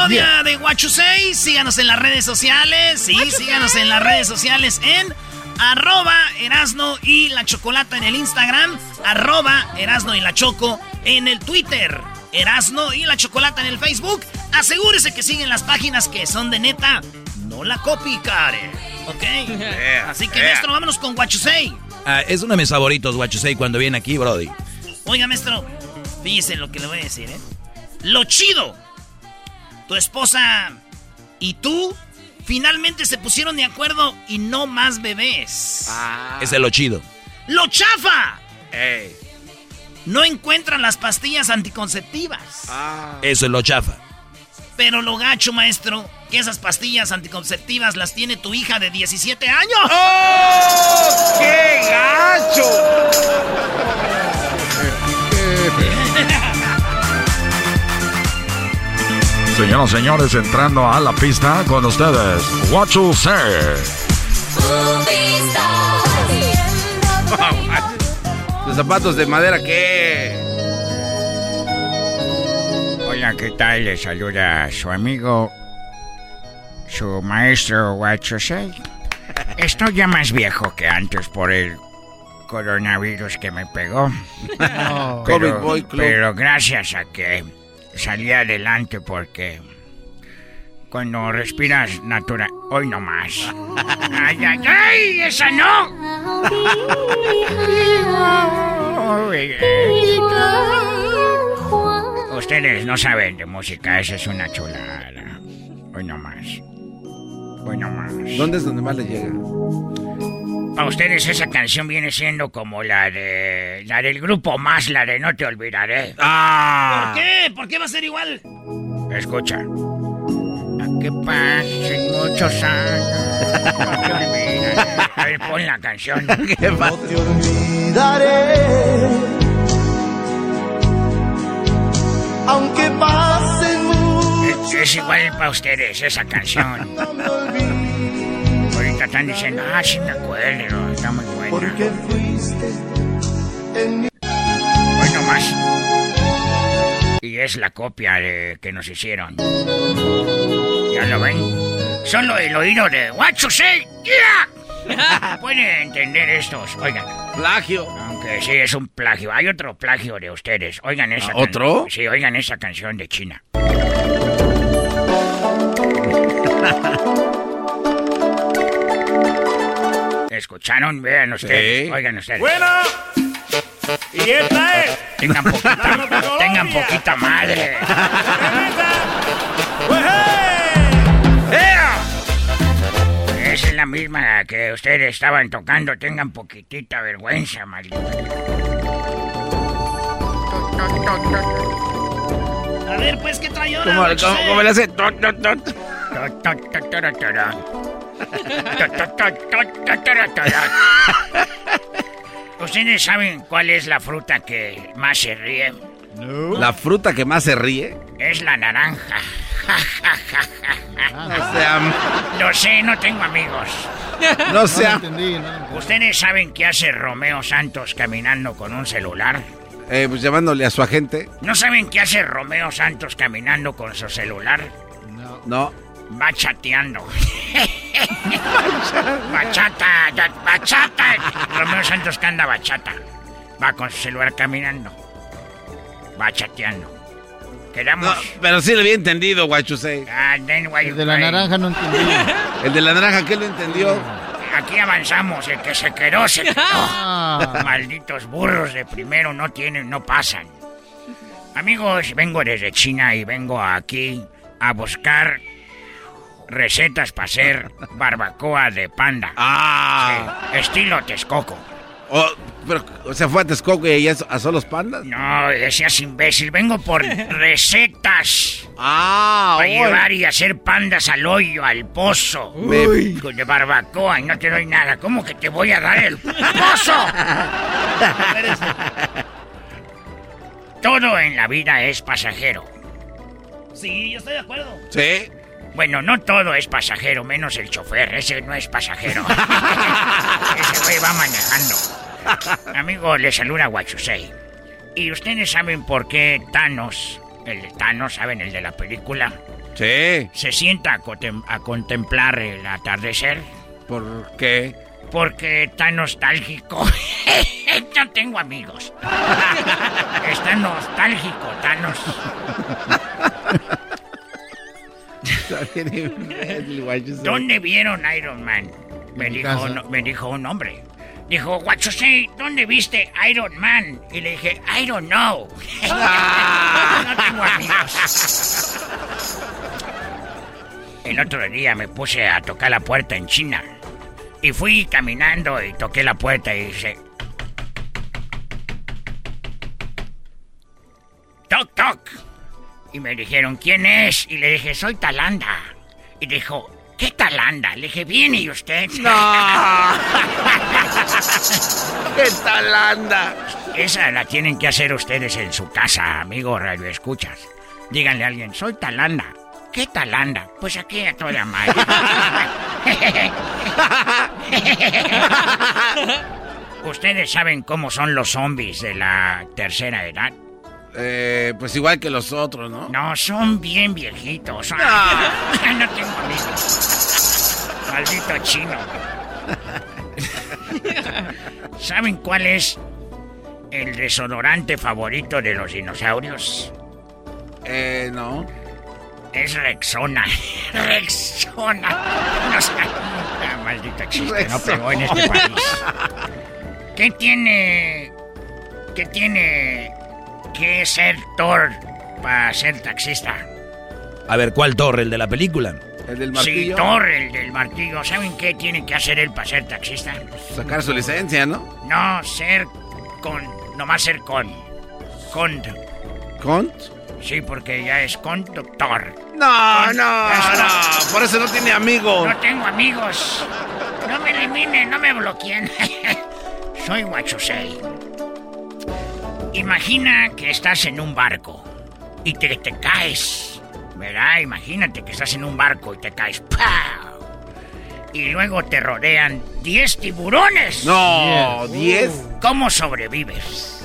Parodia de Guachusei. Síganos en las redes sociales. Sí, síganos en las redes sociales en arroba Erasno y la Chocolata en el Instagram. Arroba Erasno y la Choco en el Twitter. Erasno y la Chocolata en el Facebook. Asegúrese que siguen las páginas que son de neta. No la copicare. ¿Ok? [LAUGHS] Así que, yeah. maestro, vámonos con Guachusei. Ah, es uno de mis favoritos, Guachusei, cuando viene aquí, Brody. Oiga, maestro, fíjese lo que le voy a decir, ¿eh? Lo chido. Tu esposa y tú finalmente se pusieron de acuerdo y no más bebés. Ese es lo chido. ¡Lo chafa! No encuentran las pastillas anticonceptivas. Eso es lo chafa. Pero lo gacho, maestro, que esas pastillas anticonceptivas las tiene tu hija de 17 años. ¡Oh! ¡Qué gacho! [LAUGHS] Señoras y señores, entrando a la pista con ustedes, What You Say. [LAUGHS] Los zapatos de madera, ¿qué? Hola, ¿qué tal? Le saluda su amigo, su maestro Huachosei. Estoy ya más viejo que antes por el coronavirus que me pegó. [LAUGHS] Oh. pero, COVID Boy Club. pero gracias a que salí adelante porque cuando respiras natural... Hoy no más. [LAUGHS] ¡Ay, ay, ay! ¡Esa no! Ustedes no saben de música, esa es una chulada. Hoy no más. Hoy no más. ¿Dónde es donde más le llega? Para ustedes esa canción viene siendo como la de la del grupo más, la de No te olvidaré. ¿Por qué? ¿Por qué va a ser igual? Escucha. que pasen muchos años. No te olvides. A ver, pon la canción. [LAUGHS] ¿Qué No te olvidaré. Aunque pasen muchos Es, es igual para ustedes esa canción. Ahorita están diciendo, ah, sí me acuerdo, está muy buena. porque fuiste en mi Bueno, más. Y es la copia de, que nos hicieron. ¿Ya lo ven? Solo el oído de What you say, yeah. [LAUGHS] Pueden entender estos. Oigan. Plagio. Aunque sí, es un plagio. Hay otro plagio de ustedes. Oigan esa ¿Ah, otro? can- Sí, oigan esa canción de China. ¿Escucharon? Vean ustedes. Sí. Oigan ustedes. Bueno, y esta es. Tengan poquita, tengan poquita madre. Esa es la misma que ustedes estaban tocando. Tengan poquitita vergüenza, maldito. A ver, pues, ¿qué trae ahora? ¿Cómo, cómo- cómo le hace? ¿Ustedes saben cuál es la fruta que más se ríe? La fruta que más se ríe. Es la naranja. No sea- Lo sé, no tengo amigos. No sea- ¿Ustedes saben qué hace Romeo Santos caminando con un celular? Eh, pues llamándole a su agente. ¿No saben qué hace Romeo Santos caminando con su celular? No. Va chateando. bachata, bachata. Romeo Santos que anda bachata. Va con su celular caminando. Va chateando. Quedamos. No, pero sí lo había entendido, Guachusei. Ah, then why you El de la naranja no entendí. [LAUGHS] El de la naranja, ¿qué lo entendió? Aquí avanzamos, el que se quedó, se quedó. Ah. Malditos burros de primero no tienen, no pasan. Amigos, vengo desde China y vengo aquí a buscar recetas para hacer barbacoa de panda. Ah. Sí, estilo Texcoco. Oh, pero, o sea, fue a Texcoco y ella asó los pandas. No, seas imbécil, vengo por [LAUGHS] recetas. Ah, Para llevar y hacer pandas al hoyo, al pozo. Uy. Con De barbacoa y no te doy nada. ¿Cómo que te voy a dar el pozo? [LAUGHS] Todo en la vida es pasajero. Sí, yo estoy de acuerdo. Sí. Bueno, no todo es pasajero, menos el chofer. Ese no es pasajero. [LAUGHS] Ese güey va manejando. Amigo, le saluda Guachusei. ¿Y ustedes saben por qué Thanos, el de Thanos, ¿saben? El de la película, Sí. se sienta a, contem- a contemplar el atardecer? ¿Por qué? Porque está nostálgico. [LAUGHS] Yo tengo amigos. [LAUGHS] Está nostálgico, Thanos. [LAUGHS] ¿Dónde vieron Iron Man? Me dijo, casa. no- me dijo un hombre. Dijo, Guachosei, ¿dónde viste Iron Man? Y le dije, I don't know. [LAUGHS] no tengo amigos. El otro día me puse a tocar la puerta en China. Y fui caminando y toqué la puerta y dice... Toc, toc. Y me dijeron, ¿quién es? Y le dije, soy Talanda. Y dijo, ¿qué Talanda? Le dije, ¿viene y usted? [LAUGHS] No. [LAUGHS] ¿Qué Talanda? Esa la tienen que hacer ustedes en su casa, amigo Radio Escuchas. Díganle a alguien, soy Talanda. ¿Qué Talanda? Pues aquí a toda madre. [LAUGHS] ¿Ustedes saben cómo son los zombies de la tercera edad? Eh, pues igual que los otros, ¿no? No, son bien viejitos. Son- [LAUGHS] no tengo amigos. Maldito chino. [LAUGHS] ¿Saben cuál es el desodorante favorito de los dinosaurios? Eh, no. Es Rexona. [LAUGHS] Rexona. No sé. Ah, maldito chiste, no pegó en este país. ¿Qué tiene. ¿Qué tiene que ser Thor para ser taxista? A ver, ¿cuál torre? ¿El de la película? El del Sí, martillo. Thor, el del martillo. ¿Saben qué tiene que hacer él para ser taxista? Sacar su licencia, ¿no? No, ser con. Nomás ser con. Con. ¿Con? Sí, porque ya es conductor. No, no, no. Por eso no tiene amigos. No tengo amigos. No me eliminen, no me bloqueen. [LAUGHS] Soy Guachosei. Imagina que estás en un barco y te, te caes. ¿Verdad? Imagínate que estás en un barco y te caes. ¡Pau! Y luego te rodean 10 tiburones. No, 10. ¿Cómo sobrevives?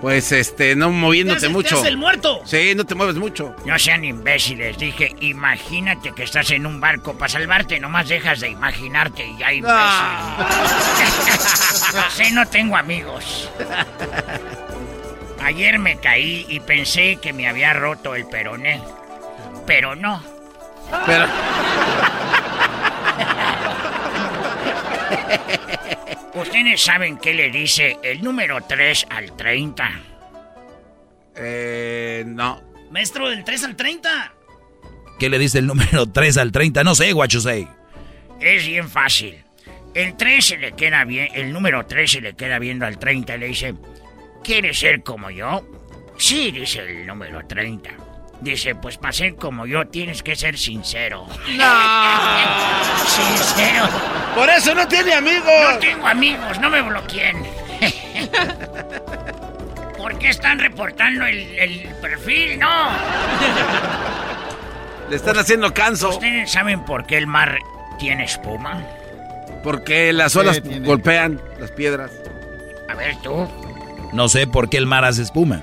Pues este, no moviéndote Te te mucho. haces el muerto. Sí, no te mueves mucho. No sean imbéciles, dije, imagínate que estás en un barco para salvarte, nomás dejas de imaginarte y ya imbécil. [LAUGHS] sí, no tengo amigos. Ayer me caí y pensé que me había roto el peroné, pero no. Pero. [LAUGHS] ¿Ustedes saben qué le dice el número 3 al 30? Eh, no. Maestro, del 3 al 30. ¿Qué le dice el número 3 al 30? No sé, guachusei. Es bien fácil. El 3 se le queda bien, el número 3 se le queda viendo al 30 y le dice, ¿quieres ser como yo? Sí, dice el número 30. Dice, pues para ser como yo tienes que ser sincero. [LAUGHS] sincero. Por eso no tiene amigos. No tengo amigos, no me bloqueen. [LAUGHS] ¿Por qué están reportando el, el perfil? No. Le están haciendo canso. ¿Ustedes saben por qué el mar tiene espuma? Porque las olas golpean las piedras. A ver tú. No sé por qué el mar hace espuma.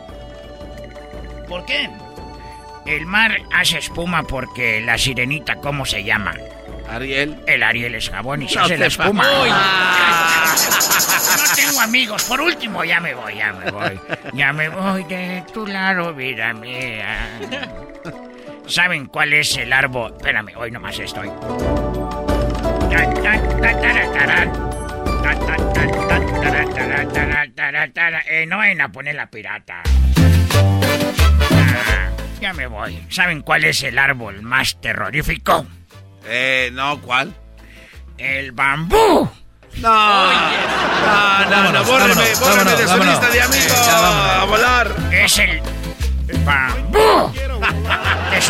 ¿Por qué? El mar hace espuma porque la sirenita, ¿cómo se llama? Ariel. El Ariel es jabón y se No hace la espuma. Uy. No tengo amigos. Por último, ya me voy, ya me voy. Ya me voy de tu lado, vida mía. ¿Saben cuál es el árbol? Espérame, hoy nomás estoy. Eh, no vayan a poner la pirata. Ah, ya me voy. ¿Saben cuál es el árbol más terrorífico? Eh, no, ¿cuál? El bambú. No. No, no, no, bórreme, vámonos, bórreme de su vámonos. lista de amigos. a volar. Es el bambú. [LAUGHS] ¿Te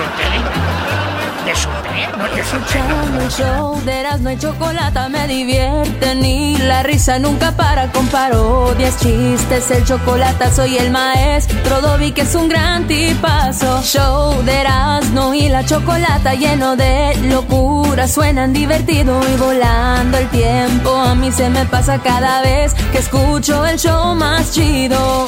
solté? ¿Te solté? ¿No te solté? Escuchando el show de Erasmo y Chocolata me divierten y la risa nunca para con parodias, chistes, el chocolate soy el maestro Dobby que es un gran tipazo. Show de Erasmo y la Chocolata lleno de locura, suenan divertido y volando el tiempo. A mí se me pasa cada vez que escucho el show más chido.